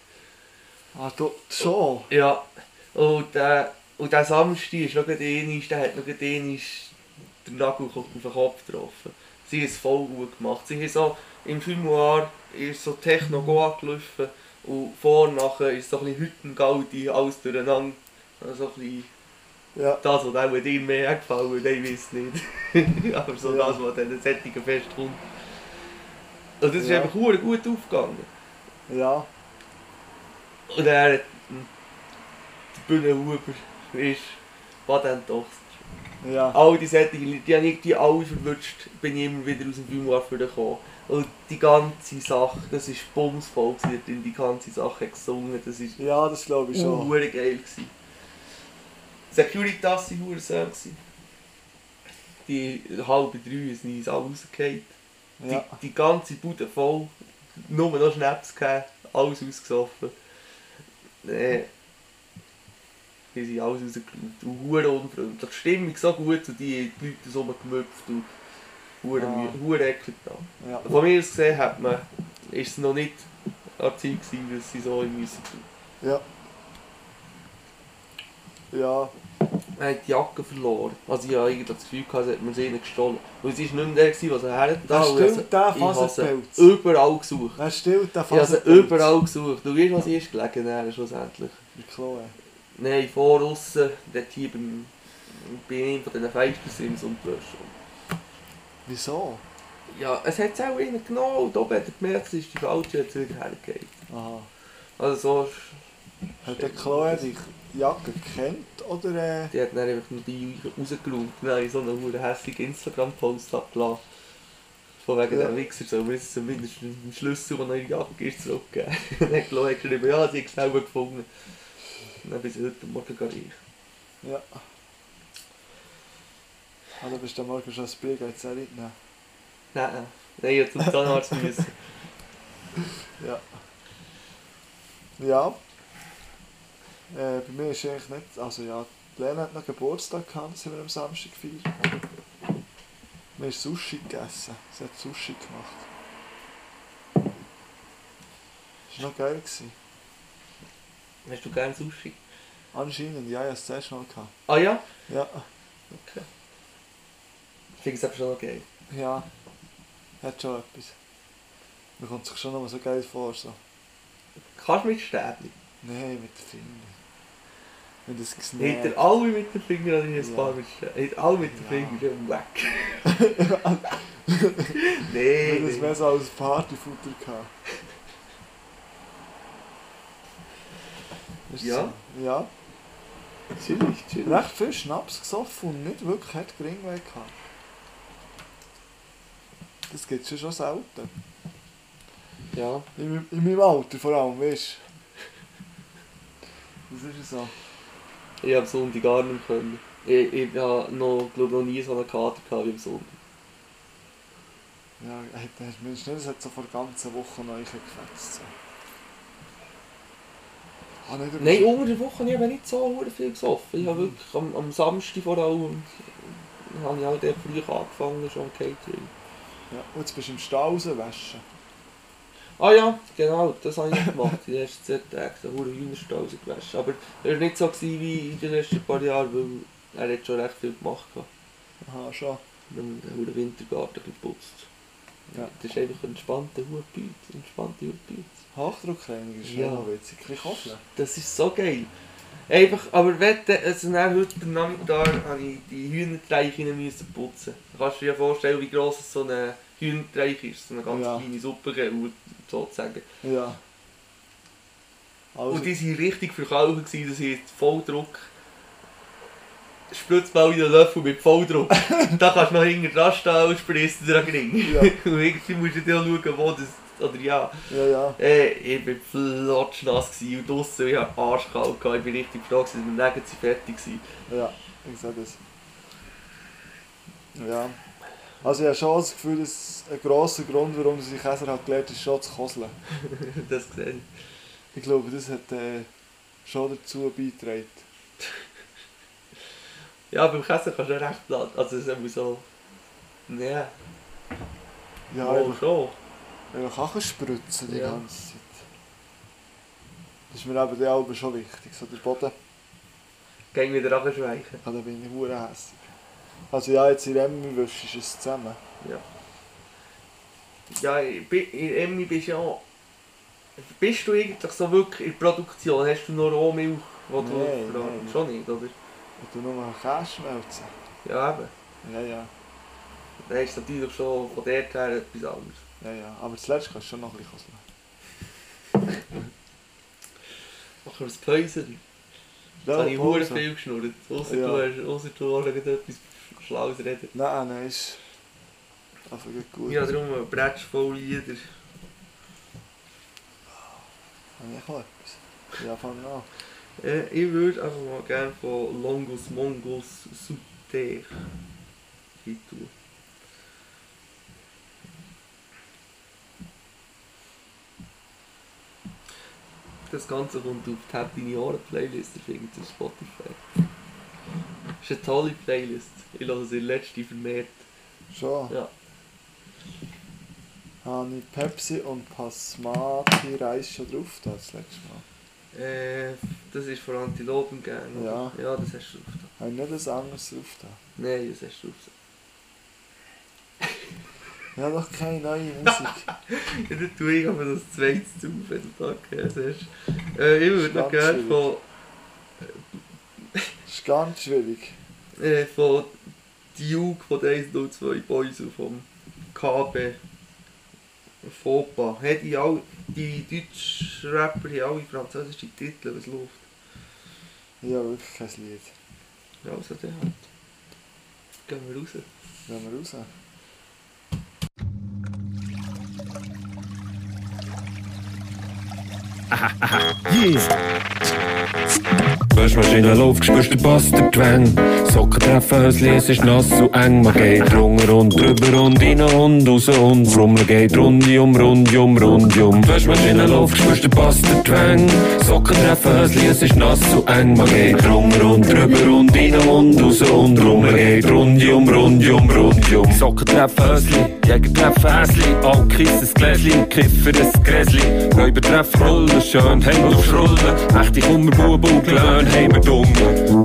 ah, du, schon. Ja, und, äh, und der Samstag ist noch einmal, der hat noch einmal den Nagel auf den Kopf getroffen. Sie haben es voll gut gemacht. Sie haben so im Filmoir ist so Techno angelaufen und vor und nachher ist so ein bisschen Hüttengaudi, alles durcheinander. Also ein bisschen Ja. das, was auch dir mehr gefallen hat, ich weiß nicht. Aber so Ja. das, was an den Sättigen festkommt. Und das ist Ja. einfach gut aufgegangen. Ja. Und er hat hm, die Bühne über ist Patenttochter. Ja. All die Sättigen, die habe ich die alle verwünscht, bin ich immer wieder aus dem Film gekommen. Und die ganze Sache, das war bumsvoll, gewesen, die ganze Sache gesungen, das war Ja, das glaube ich schon. Hure geil. Gewesen. Securitas hure Söhne. gewesen. Die halbe drei sind uns alle rausgefallen. Ja. Die, die ganze Bude voll, nur noch Schnaps gegeben, alles ausgesoffen. Nee. Die sind alles rausgeschaut. Und hure unfreundlich. Die Stimmung so gut und die, die Leute so gemüpft und hure, Ah. hure eklig da. Ja. Von mir aus gesehen hat man, ist es noch nicht an der Zeit gewesen, dass sie so in müssen tun. Ja. Ja. Er hat die Jacke verloren. Also ich habe eigentlich das Gefühl gehabt, als hätte man sie ihnen gestohlen. Weil sie ist nicht mehr der, was er her Da hat. stimmt der Faserpelz. überall gesucht. Er stillt den Ich habe Faserpelz. überall gesucht. Du weißt, was ist gelegen dann schlussendlich? Die Chloe. Nein, vor aussen, dort hier beim, bei einem von diesen Feistersims und Wäsche. Wieso? Ja, es hat es auch einen genommen und oben hat er gemerkt, es ist die falsche, hat es wieder. Aha. Also so, ist- Hat der Chloe die Jacke gekannt oder äh, die hat dann einfach nur die habe ich so einen hässlichen Instagram-Post abgelassen. Von wegen Ja. dem Wichser soll mir jetzt zumindest einen Schlüssel, der noch in die Jacke ist, zurückgeben. Dann hat Chloe geschrieben, ja, sie hat es selber gefunden. Und dann bin ich heute Morgen gar reich. Ja. Du bist am Morgen schon ein Bier, auch nicht. Nein, nein, nein, ich hätte zum Zahnarzt müssen. Ja. Ja. Äh, bei mir ist eigentlich nicht. Also ja, die Lena hat noch Geburtstag gehabt, das haben wir am Samstag gefeiert. Wir haben Sushi gegessen. Sie hat Sushi gemacht. Das war noch geil. Gewesen. Hast du gerne Sushi? Anscheinend, ja, ich habe es zuerst mal gehabt. Ah ja? Ja, Okay. Ich finde es aber schon noch geil. ja. Hat schon etwas. Man kommt sich schon noch mal so geil vor. So. Kannst du mit Stäbchen? Nein, mit den Fingern. Mit das Gesnäht. er alle mit den Fingern oder ein paar mit Stäbchen? Hat alle mit den. Fingern? Nee, habe das mehr so als Partyfutter gehabt. Ist Ja? So. Ja. Chillig, chillig. Recht viel Schnaps gesoffen und nicht wirklich hat Geringweg gehabt. Das gibt es schon selten. Ja. In, in meinem Alter vor allem, weißt du. Das ist so. Ich habe am Sonntag gar nicht mehr können. Ich, ich habe noch, glaube noch nie so einen Kater gehabt wie am Sonntag. Ja, schnell, das hat so vor der ganzen Woche noch gefetzt. So. Ah, über- Nein, unter der Woche habe ich nicht so viel gesoffen. Ich habe wirklich am, am Samstag vor allem habe ich auch dort früh angefangen, schon am Catering. Ja, und jetzt bist du im Stall rauswaschen. Ah ja, genau, das habe ich gemacht. Die ersten zwei Tage, da wurde Hühnerstall gewaschen. Aber er war nicht so gewesen wie in den letzten paar Jahren, weil er hat schon recht viel gemacht hat. Aha, schon. Und dann wurde der Wintergarten geputzt. Ja. Das ist einfach ein entspannter Hutbüt, entspannte Hutbüt. Hochdruckreiniger ist Ja. witzig. Ein bisschen Koffeln. Das ist so geil. Einfach, aber wette, also dann heute am Nachmittag habe ich die Hühnertreiche müssen putzen. Du kannst dir ja vorstellen, wie gross so ein Hühnerteich ist. So eine ganz Ja. kleine Suppengelle, sozusagen. Ja. Also, Und die waren richtig verkauft, das heisst Volldruck. Spritzt mal in den Löffel mit Volldruck. da kannst du noch hinten dran stehen und spritzt dir Ring. Ja. Und irgendwie musst du auch schauen, wo das, oder ja. ja, ja. Äh, ich war flotschnass und draussen, ich hatte arschkalt, gehabt. ich bin richtig froh, dass Nägel sind fertig waren. Ja, ich sehe das. Ja. Also ich habe schon das Gefühl, dass ein grosser Grund, warum sie Käser hat gelernt hat, ist schon zu koseln. das sehe ich. Glaube, das hat äh, schon dazu beigetragen. Ja, beim Käse kannst du ja recht platt, also es ist immer so... Ja, Ja, wohl einfach, schon. Einfach Kachen spritzen die Ja. ganze Zeit. Das ist mir eben die Alben schon wichtig. So der Boden, Geh wieder abschweichen. ja, da bin ich hure. Also ja, jetzt in Emmy wischst du es zusammen. Ja, ich bin- in Emmy bist du ja... Bist du eigentlich so wirklich in der Produktion? Hast du noch Rohmilch, die du Nein, nein. Schon nicht, oder? Und du nur noch Käse schmelzen. Ja, eben. Ja, ja. Dann du natürlich schon von dort her etwas anderes. Ja, ja. Aber zuletzt kannst du schon noch ein bisschen koseln. Machen wir ein Päuschen. Jetzt habe ich hure viel geschnurrt. Ausser Ja. du hast, ausser du hast etwas Schlaues reden. Nein, nein, ist einfach gut. Ja, darum ein Bretsch voll Lieder. Habe ich auch etwas? Ja, fang an. Äh, ich würde einfach mal gerne von Longus Mongus tun. Das Ganze kommt auf die Happy Jahre Playlist, auf Spotify. Das ist eine tolle Playlist. Ich lasse sie letzte vermehrt. Schon. Ja. Habe ich Pepsi und Pasmati Reis schon drauf da das letzte Mal? Äh, das ist von Antilopen gegeben. oder? Ja. Ja, das hast du drauf. da. Habe ich nicht ein anderes drauf da? Nein, das hast du drauf. Ich habe doch keine neue Musik. Ja, dann tue ich aber das zweite zu, wenn du da gehört hast. Äh, ich würde noch gerne von, Das ist ganz schwierig. äh, von Duke von der 102 Boys und vom KB Fopa. Hey, die, all, die deutschen Rapper haben alle französische Titel, was läuft. Habe wirklich kein Lied. Ja, also der halt. Gehen wir raus. Gehen wir raus. yeah. Waschmaschine läuft, spürst den Bass, der Twang. Socken treffen, Hösli, es ist nass und eng. Man geht runter und drüber und rein und raus und Frummel geht rundum, rundum, rundum. Waschmaschine läuft, spürst den Bass, der Twang. Socken treffen, Hösli, es ist nass und eng. Man geht runter und drüber und rein und raus und Frummel geht rundum, rundum, rundum. Socken treffen, Hösli, Jäger treffen Häsli. All kissen ein Gläsli, Kiffer ein Gräsli. Räuber treffen Rollen, schön, Hände auf Schrullen. Echte Kummerbuben und Glöhn, heimer dumm.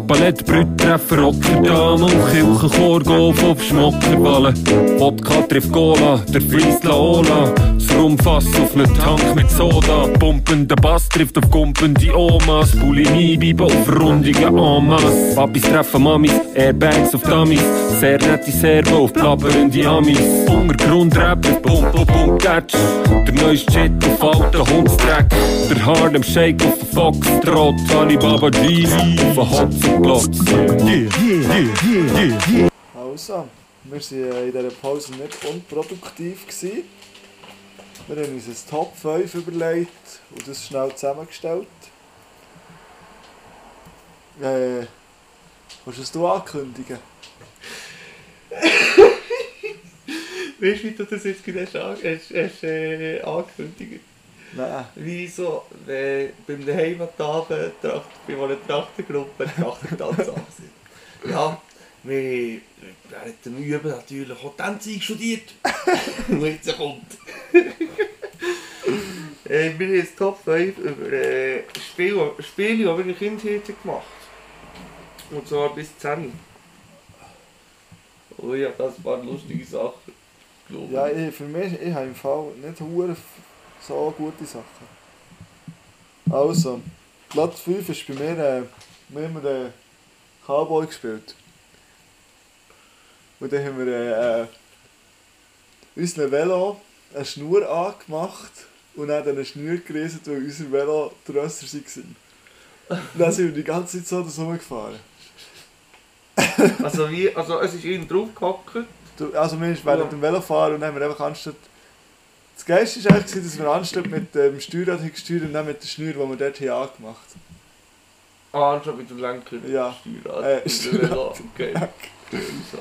Ballettbrüder treffen Rockerdam und Kirchenchor Golf auf Schmockerballen. Wodka trifft Cola, der fließt Laola. Rumfass auf einen Tank mit Soda. Pumpender Bass trifft auf gumpende Omas. Bulimie bleiben auf Amas. Papis treffen Mamis, Airbags auf Dummies. Sehr nette Serben auf plappernde Amis. Untergrundrapper, Pump, Pump, Pump, Catch. Der neueste Shit auf alten Hundstreck. Der Harlem Shake auf den Foxtrot. Alibaba G auf den Hotzenplotz. Also, wir waren in dieser Pause nicht unproduktiv. Gewesen. Wir haben uns ein Top 5 überlegt und das schnell zusammengestellt. Äh, willst du es du ankündigen? Weißt du, wie du das jetzt gerade hast, hast, hast äh, angekündigt? Nein. Wie so, wenn beim Heimatabend bei einer Trachtengruppe Trachtentanz sind. Ja, wir während dem Üben natürlich auch Tänze studiert. Und jetzt kommt. äh, wir haben ein Top 5 über äh, Spiele, Spiele, die wir in der Kindheit gemacht. Und zwar bis 10. Und ich habe das ein paar lustige Sachen. Ja, ich, für mich, ich habe im Fall nicht hure so gute Sachen. Also, Platz 5 ist bei mir, äh, wir haben den Cowboy gespielt. Und dann haben wir äh, äh, unserem Velo eine Schnur angemacht und dann eine Schnur gerissen, weil unser Velo grösser waren. Und dann sind wir die ganze Zeit so das rumgefahren. Also, wie, also es ist ihnen draufgehackt. Du- Also wir sind während dem Velofahren und dann haben wir einfach anstatt... Das Geilste war eigentlich, dass wir anstatt mit dem Steuerrad haben gesteuert und dann mit der Schnur, die wir dort hier angemacht Ah, schon mit dem Lenker. Ja. Steuerrad. Äh, Mit dem Steuerrad. Okay. So.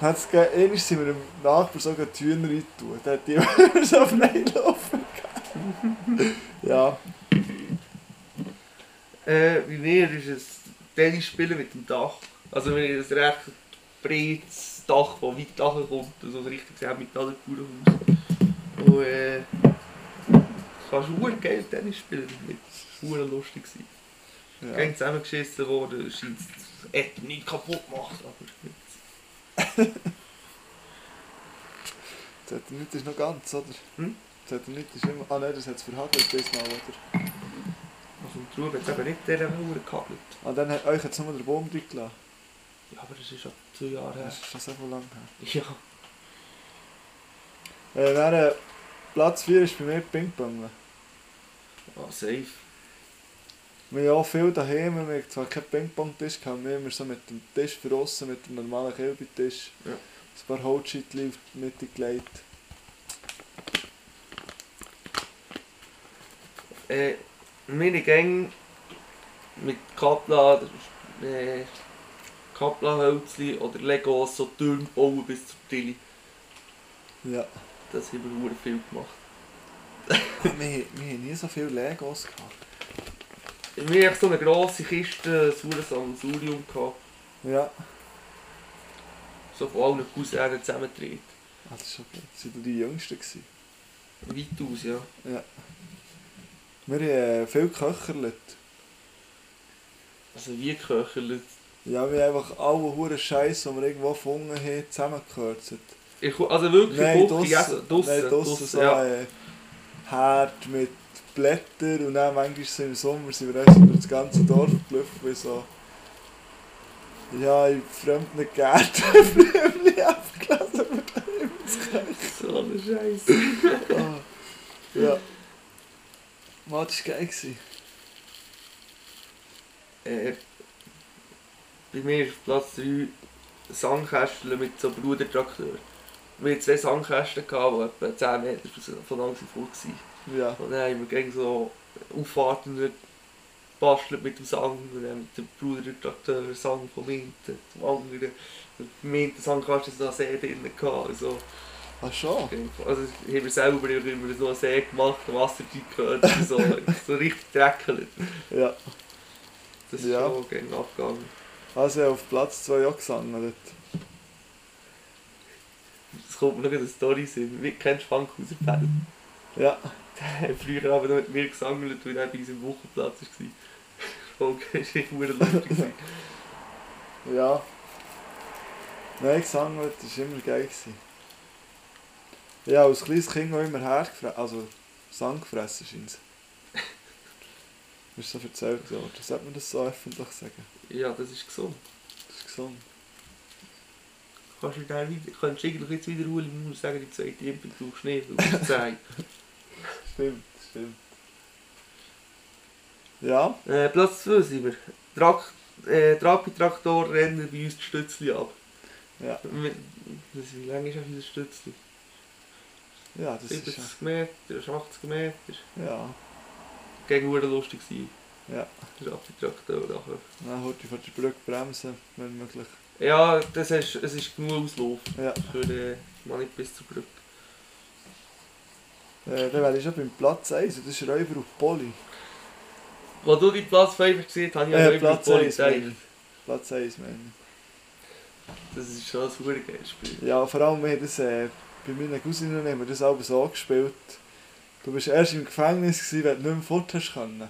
Hat's ge- Einmal sind wir dem Nachbar sogar die Hühner reintun. Der hat die so auf Nein laufen gehabt. Ja, Äh, bei mir ist es Tennis spielen mit dem Dach. Also wenn ich ein recht breites Dach, das weit nachher kommt, also richtig sehr mit einem Bauernhaus. Und äh, kannst du geil Tennis spielen. Das war lustig. ja. Gegen zusammengeschissen worden, scheint es nicht kaputt gemacht, aber Das hat nicht ist noch ganz, oder? Hm? Das hat nicht ist immer... Ah nein, das hat es verhagelt diesmal, oder? also im Trub hat es eben nicht dieser Mauer gehagelt. Ah, dann hat euch jetzt nur der Baum drin gelassen. Ja, aber das ist schon zwei Jahre her. Das ist schon so viel lang her. Ja, Äh, dann, äh, Platz 4 ist bei mir Ping-Pong. ah, safe. Wir haben auch viel daheim, wir haben zwar keinen Ping-Pong-Tisch gehabt, wir haben immer so mit dem Tisch draussen, mit dem normalen Kilbitisch, Ja. ein paar Holzscheitchen in die Mitte gelegt. Äh, meine Gänge mit Kapla, äh, Kapla-Hölzli oder Legos so Türme bauen bis zum Tilly. Ja. Das haben wir viel gemacht. wir, wir haben nie so viele Legos gehabt. Wir hatten so eine grosse Kiste, ein verdammtes Sammelsurium, gehabt, Ja. so von allen Cousinen zusammengedreht. Ah, das ist gut. Das waren die Jüngsten. Gewesen. Weit aus, ja. Wir haben viel geköcherlet. Also wie geköchelt. Ja, wir haben einfach alle huren Scheiß, die wir irgendwo gefunden haben, zusammengekürzt. Ich, also wirklich Nein, Küche, draussen, essen, draussen, nein, draussen so ja. äh, Herd mit Blättern und dann manchmal so im Sommer sind wir erst durch das ganze Dorf gelaufen, wie so ja, in fremden Gärten Blümchen abgelassen daheim ins So eine Scheiße. Ah, Ja. Mann, das war geil. gewesen. Äh, bei mir ist Platz 3 Sandkästel mit so Brudertraktor. Wir hatten zwei Sandkästen, gehabt, die etwa 10 Meter voneinander fort waren. Ja. Und dann haben wir gegen so Auffahrten gebastelt mit dem Sang. Und dann mit dem Brudertraktor Sang vom einen zum anderen. Und im einen Sandkasten hatte einen See drin. Also, Ach schon? also haben wir selber immer so einen See gemacht, Wasser gehört, so, so richtig dreckelig. Ja. Das ist Ja. schon gegen abgegangen. Also auf Platz 2 auch gesungen. Kommt noch eine Story sein. Wie kennst du Funkhauser Fell? Ja. Der hat früher aber noch mit mir gesangelt, weil er bei uns im Wochenplatz war. Okay, das war echt lustig. Ja. Nein, gesungen, das war immer geil. Gewesen. Ja, als kleines Kind auch immer hergefressen, also Sang gefressen scheint ist so erzählt worden. Sollte man das so öffentlich sagen? Ja, das ist gesund. Das ist gesund. Kannst du dann wieder, kannst du eigentlich jetzt wiederholen, ich muss sagen, die zweite Impfung durch Schnee, weil es sei. Stimmt, stimmt. Ja, äh, Platz 2 sind wir. Trak äh, Trabi-Traktor rennen bei uns die Stützli ab. ja. Wie lange ist auch unser Stützli? Ja, das ist 70 Meter, 80 Meter. ja. Gegen Uhr lustig sein. ja. Ist abgedrückt nachher. Dann heute von der Brücke bremsen, wenn möglich. Ja, das ist, es ist genug Auslauf Ja. für den Mann nicht bis zur Brücke. Äh, dann wäre ich schon beim Platz 1, und das ist Räuber auf Poli. Wo du die Platz 5 gesehen hast, habe ich Äh, auch 1 Polizei. meine ich. Platz 1 meine ich. Das ist schon ein super geiles Spiel. Ja, vor allem, wir das, äh, bei meinen Cousinen haben wir das auch so gespielt. Du bist erst im Gefängnis, gewesen, wenn du nicht mehr fort hast können.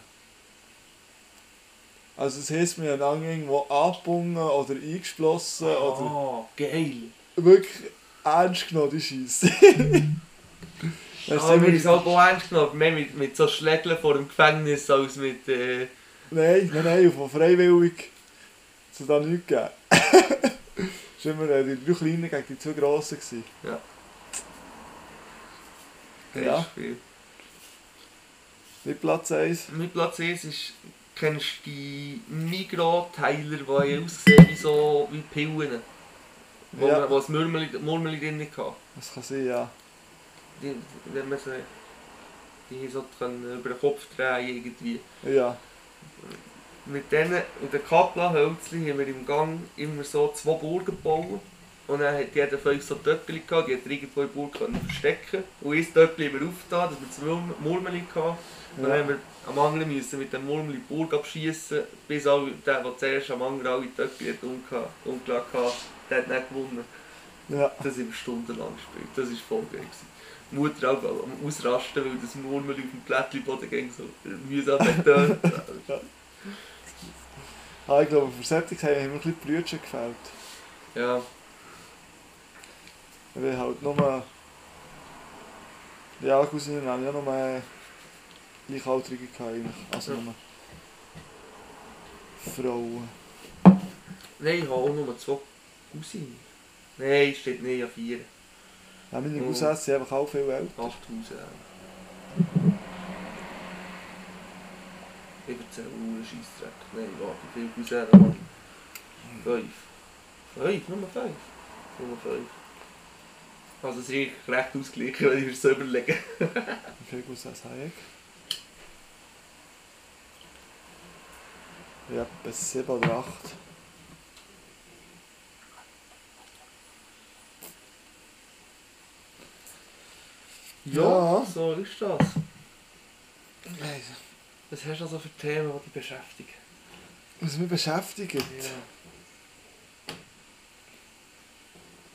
Also das heisst, wir haben irgendwo angebunden oder eingeschlossen oder Oh, geil. wirklich ernst genommen, die. Ja, Dann oh, sind wir haben es auch ernst genommen. Mehr mit, mit so Schlägeln vor dem Gefängnis als mit... Äh, Nein, nein, nein, von freiwillig zu da nichts gegeben. Es waren immer die drei Kleinen gegen die zwei Grossen. Gewesen. geiles Ja. Spiel. Nicht Platz 1. Mein Platz 1 ist... Kennst du die Migros-Teiler, die aussehen wie so wie Pillen? Wo, Ja. man, ein Murmeli, Murmeli drin hatte. Das kann sein, ja. Die, wenn man sie... Die so können über den Kopf drehen irgendwie. Ja, Mit denen und den Kaplan-Hölzchen haben wir im Gang immer so zwei Burgen gebaut. Und dann hat jeder uns so Töpfchen gehabt, die hat irgendwo in der Burg können verstecken Und ein Töpfchen haben wir aufgetan, dass wir zwei Murm- Murmeli hatten. Und dann haben wir am anderen müssen mit dem Murmeli die Burg abschießen, bis auch der, der zuerst am anderen alle umgeha- umgelegt hat, der hat nicht gewonnen. ja. Das haben wir stundenlang gespielt, das war voll geil. Gewesen. Die Mutter auch am Ausrasten, weil das Murmeli auf dem Plättchenboden ging, so mühsam betont. Ah, ich glaube, für Sättig haben mir ein bisschen Brüder gefällt. ja. Weil halt nur... Ja, Cousinen haben ja äh, Gleichaltrige eigentlich. Also nur Frauen. Nein, ich habe auch nur zwei Cousinen. Nein, steht nicht, ja vier. Ja, meine. Cousins sind einfach auch viel älter. Acht Hausen Ich erzähle nur Scheissdreck. Nein, warte, wie viele Cousinen habe ich? Fünf. Fünf? Nur fünf? Nur fünf. Also es ist recht ausgeglichen, wenn ich mir das so überlege. Wie viele Cousins habe ich? Ja, etwa sieben oder acht. Ja. so ist das. Was hast du also für Themen, die dich beschäftigen? Was mich beschäftigt? Ja.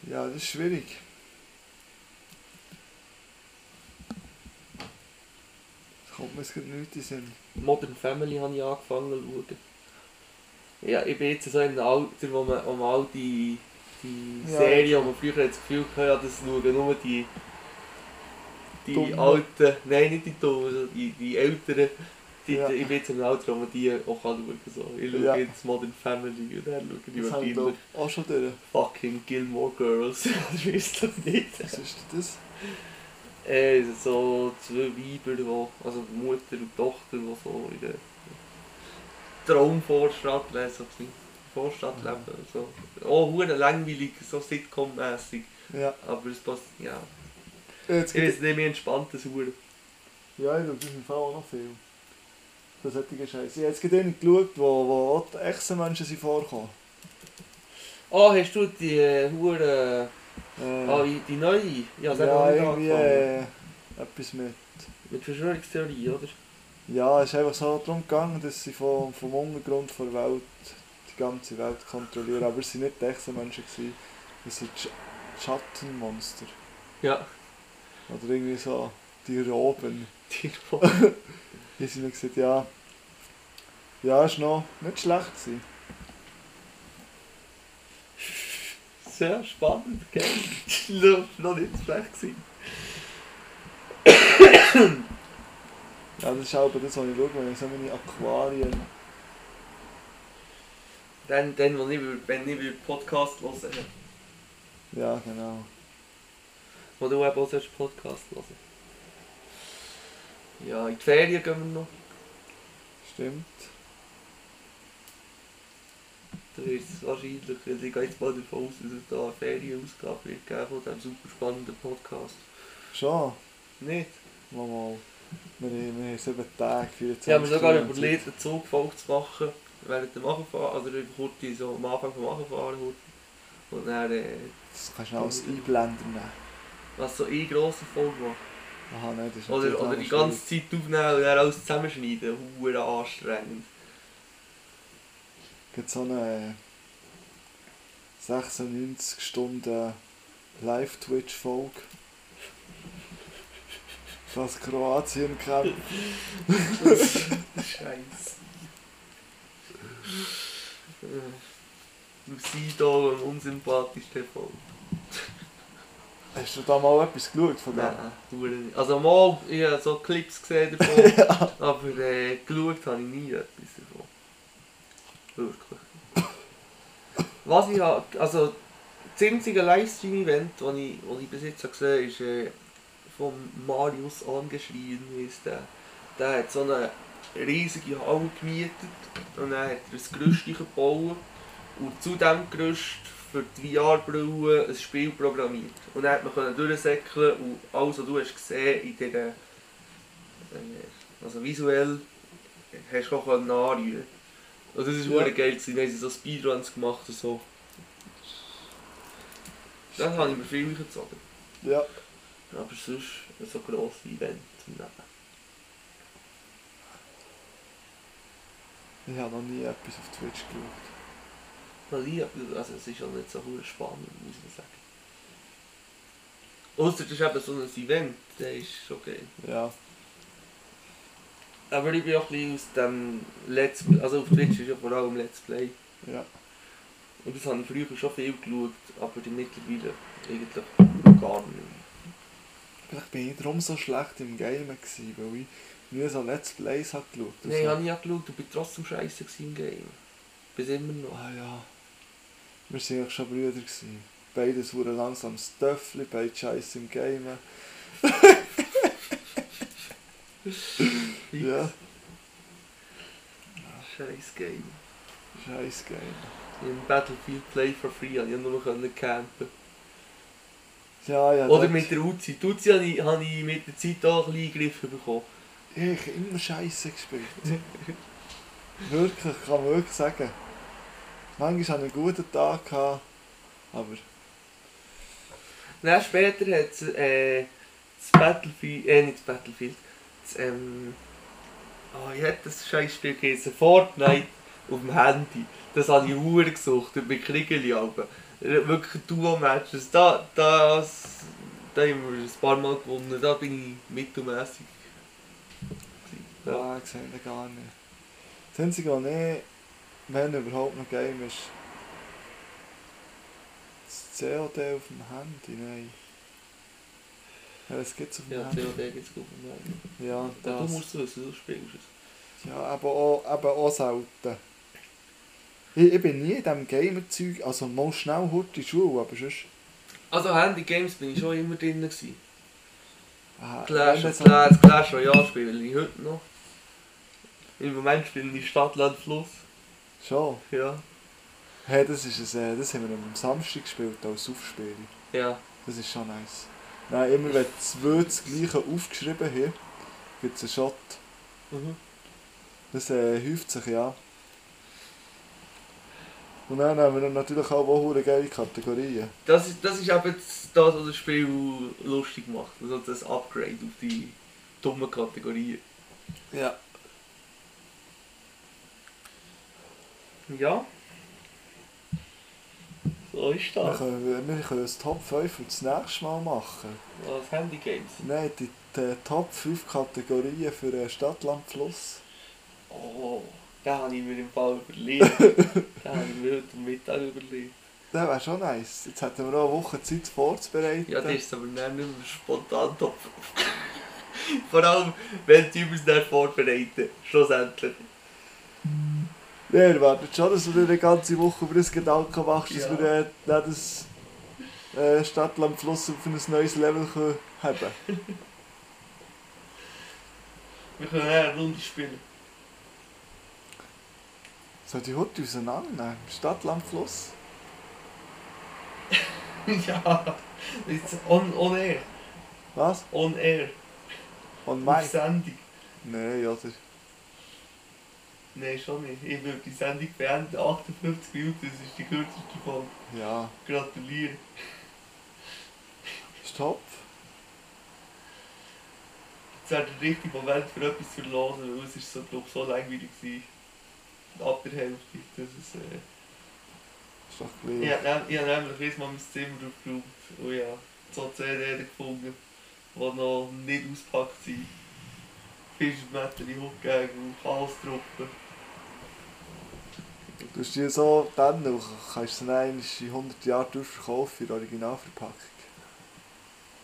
Ja, das ist schwierig. Da kommt mir jetzt nichts in den Sinn. Modern Family habe ich angefangen zu schauen. Ja, ich bin jetzt so in einem Alter, wo man, wo man all die, die Ja. Serien, die man früher das Gefühl hatte, ja, das schauen nur die, die alten, nein nicht die dummen, die, die älteren. Die, Ja. Ich bin jetzt in einem Alter, wo man die auch kann schauen kann. So. Ich schaue Ja. jetzt Modern Family und dann schaue ich Das ich wahrscheinlich auch schon durch. fucking Gilmore Girls. das weißt du nicht. Was ist das? Äh, so zwei Weiber, wo, also Mutter und Tochter, die so in der Traumvorstadt leben, so ein Vorstadt leben. So. Auch hure langweilig, so Sitcom-mässig. Ja. Aber es passt, ja. Jetzt Ich weiß nicht, mir entspannt das hure. Ja, ich glaube, das ist im Fall auch noch viel. Das solche Scheiße. Ich habe jetzt gerade geschaut, wo, wo die Echsenmenschen sind vorkommen. Oh, hast du die äh, hure, Äh, ah, die neue? Ja, ja, irgendwie äh, etwas mit. Mit Verschwörungstheorie, oder? Ja, es ist einfach so darum gegangen, dass sie vom, vom Untergrund der Welt die ganze Welt kontrollieren. Aber es waren nicht die Echsenmenschen, gewesen. es sind Sch Schattenmonster. Ja. Oder irgendwie so die Roben. Die Die sind gesagt, ja. Ja, ist noch nicht schlecht gewesen. Sehr spannend, gell? Noch nicht schlecht. gewesen. Ja, das ist auch das, was ich schaue, wenn ich so meine Aquarien. Dann, dann wenn ich, wenn ich über Podcast höre. Ja, genau. Wo du eben auch sollst Podcast hören. Ja, in die Ferien gehen wir noch. Stimmt. Da wird es wahrscheinlich, also ich gehe jetzt mal davon aus, dass es da eine Ferienausgabe wird geben von diesem super spannenden Podcast. Schon. Nicht? Mal, mal. Wir, haben- wir haben sieben Tage, 24 Ich habe mir sogar überlegt, einen Zugfolge zu machen, während dem Machenfahren, oder einfach kurz so am Anfang vom Machenfahren. kurz. Und dann, äh, Das kannst du noch als Einblender nehmen. was so eine grosse Folge machen. Aha, nein, das ist Oder, oder die ganze Zeit aufnehmen und dann alles zusammenschneiden. Huere anstrengend. gibt so eine 96 Stunden Live-Twitch-Folge. Das Kroatien Camp. Scheiße. Lucido und unsympathisch TV. Hast du da mal etwas geschaut von dem? Nein, du nicht. Also mal, ich habe so Clips gesehen davon, aber äh, geschaut habe ich nie etwas davon. Wirklich. Was ich habe, also das einzige Livestream-Event, das ich, das ich bis jetzt gesehen habe, ist äh, von Marius angeschrien, heisst der. Der hat so eine riesige Halle gemietet und dann hat er ein Gerüst gebaut und zu diesem Gerüst für die VR-Brille ein Spiel programmiert. Und dann hat man können durchsäckeln und alles, was du hast gesehen in dieser, äh, also visuell, hast du auch anrühren. Und das war Ja. ja. geil, gewesen. dann haben sie so Speedruns gemacht und so. Dann habe ich mir viel gezogen. Ja. Aber sonst so grosse Events. Nein. Ich habe noch nie etwas auf Twitch geschaut. Weil ich, also es ist auch nicht so spannend, muss man sagen. Außer das ist eben so ein Event, der ist schon geil. Ja. Aber ich bin auch ein bisschen aus dem Let's Play, also auf Twitch ist ja vor allem Let's Play. Ja. Und das habe ich früher schon viel geschaut, aber mittlerweile eigentlich gar nicht. Vielleicht bin ich darum so schlecht im Gamen gewesen, weil ich nie so Let's Plays habe geschaut. und Nein, ich habe nie geschaut, du bist trotzdem scheiße im Game. Bis immer noch. Ah ja. Wir waren eigentlich schon Brüder. Gewesen. Beides wurden langsam Stöffli, beide scheiße im Gamen. Ja, Scheiß Game. scheiß Game. Im Battlefield Play for Free ich nur können campen. Ja, ja. Oder mit der Uzi. Die Uzi habe ich, habe ich mit der Zeit auch ein bisschen Griff bekommen. Ich habe immer Scheiße gespielt. wirklich, kann man wirklich sagen. Manchmal hatte ich einen guten Tag, gehabt, aber Dann später hat es äh, das Battlefield, äh nicht das Battlefield, das, ähm, oh, ich hätte das scheiß Spiel geheißen, Fortnite auf dem Handy. Das habe ich Uhr gesucht, mit Kriegeli aber. Wirklich Duo-Matches, da, das, da haben wir ein paar Mal gewonnen, da bin ich mittelmässig. ja. Ja. ich sehe gar nicht. Das Einzige, was ich, wenn überhaupt noch Game ist, das COD auf dem Handy, nein. Ja, das gibt es auf dem Ja, Handy. COD gibt es gut vom Handy. Ja, Ja, das. du musst es wissen, du spielst es. Ja, aber auch, aber auch selten. Ich, ich bin nie in diesem Gamer-Zeug, also mal schnell heute in die Schule, aber sonst... Also Handy-Games bin ich schon immer drin gewesen. Ah, Clash of Clans, Clash Royale spiele ich heute noch. Im Moment spiele ich Stadt, Land, Fluss. Schon. Ja. Hey, das, ist ein, äh, das haben wir am Samstag gespielt, als Aufspiel. Ja. Das ist schon nice. Nein, immer wenn zwei das gleiche aufgeschrieben haben, gibt es einen Shot. Mhm. Das äh, häuft sich ja. Und dann haben wir natürlich auch eine geile Kategorien. Das, ist, das ist eben das, was das Spiel lustig macht. Also das Upgrade auf die dummen Kategorien. Ja. Ja. So ist Wir das. können, wir können das Top 5 für das nächste Mal machen. Was Handy Games. Nein, die, die Top 5 Kategorien für äh, Stadt, Land, Fluss. Oh, da habe ich mir im Fall überlegt. da habe ich mir heute Mittag überlegt. Das wäre schon nice. Jetzt hätten wir auch eine Woche Zeit vorzubereiten. Ja, das ist aber dann nicht mehr spontan top. Vor allem, wenn die uns dann vorbereiten. Schlussendlich. Ja, ihr erwartet schon, dass du dir eine ganze Woche über das Gedanken machst, dass Ja. wir äh, dann das äh, Stadtland Fluss auf ein neues Level können haben Wir können eine Runde spielen. Soll die heute auseinandernehmen? Stadtland Fluss? ja, jetzt on, on air. Was? On air. Und Auf Mike? Sendung. Nein, oder? Nein, schon nicht. Ich würde die Sendung beenden. 58 Minuten, das ist die kürzeste Folge. Ja. Gratuliere. Ist top. Jetzt wäre der richtige Moment für etwas zu verlosen, weil es ist so, glaub, so langweilig war. Ab der Hälfte. Das ist, äh, Ist doch gleich. ich habe ich nämlich erst mal mein Zimmer aufgeräumt und ja, so CD gefunden, die noch nicht ausgepackt sind. Fischmetter in Hockgegend und Chaos-Truppen. Du hast die so dann noch, kannst du sie dann in 100 Jahren durchverkaufen in der Originalverpackung.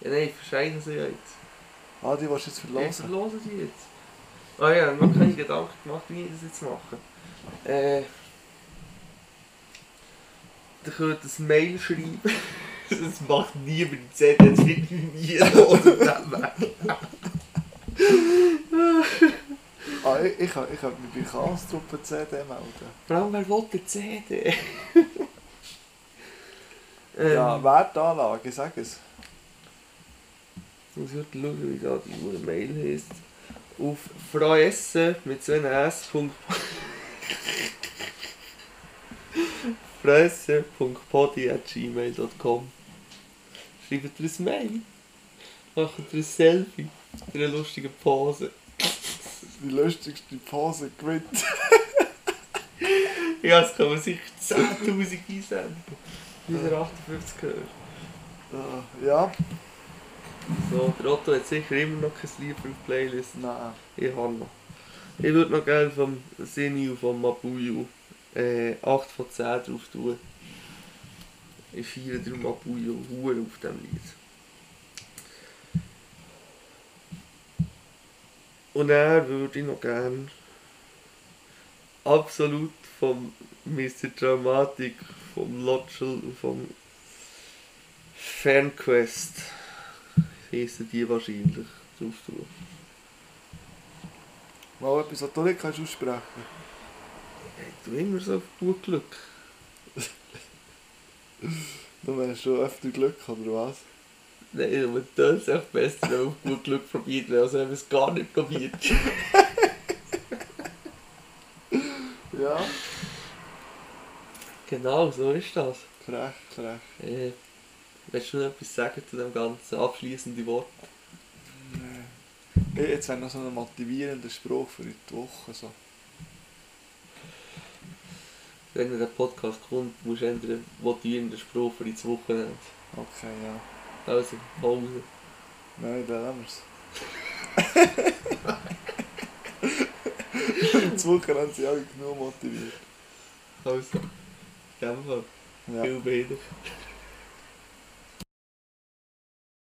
Ja, nein, ich verscheine sie ja jetzt. Ah, die willst du jetzt Ich verlosen? verlose sie jetzt. Ah ja, noch keine Gedanken gemacht, wie ich das jetzt mache. Äh. Dann könnt ihr ein Mail schreiben. Das macht niemand die CD, das wird nie. Ah, ich, ich, ich könnte mich bei Chaos-Truppe CD melden. Vor allem, wer will die CD? ähm, Ja, Wertanlage, ich sag es. Muss ich heute schauen, wie da die Uhr Mail heisst. Auf fraesse mit so einem S. fresse.podi.gmail.com Schreibt ihr ein Mail. Macht ihr ein Selfie. In einer lustigen Pose. Die lustigste Pose gewinnt. Ja, das kann man sicher 10.000 einsenden. Wieder 58 gehört. Ah, ja? So, der Otto hat sicher immer noch kein Lied für die Playlist. Nein. Ich habe noch. Ich würde noch gerne vom Sinju von Mabuyu äh, 8 von 10 drauf tun. Ich feiere den Mabuyu hure auf diesem Lied. Und er würde ich noch gerne absolut vom Mr. Dramatic, vom Lotschel und vom Fernquest heissen die wahrscheinlich drauf tun. Mal etwas, was du nicht kannst aussprechen Hey, du immer so gut Glück. Du hast schon öfter Glück, oder was? Nein, aber das ist auch besser, wenn man gut Glück probiert, als wenn man es gar nicht probiert. Ja. genau, so ist das. Frech, frech. Äh, willst du noch etwas sagen zu dem ganzen abschließenden Wort? Hey, jetzt wäre noch so ein motivierender Spruch für die Woche. So. Wenn der Podcast kommt, musst du entweder einen motivierenden Spruch für ins Wochenende. Okay, ja. Also, Pause. Nein, dann haben wir es. Das Wochenende sind alle genug motiviert. Also, in dem Fall, Ja. viel.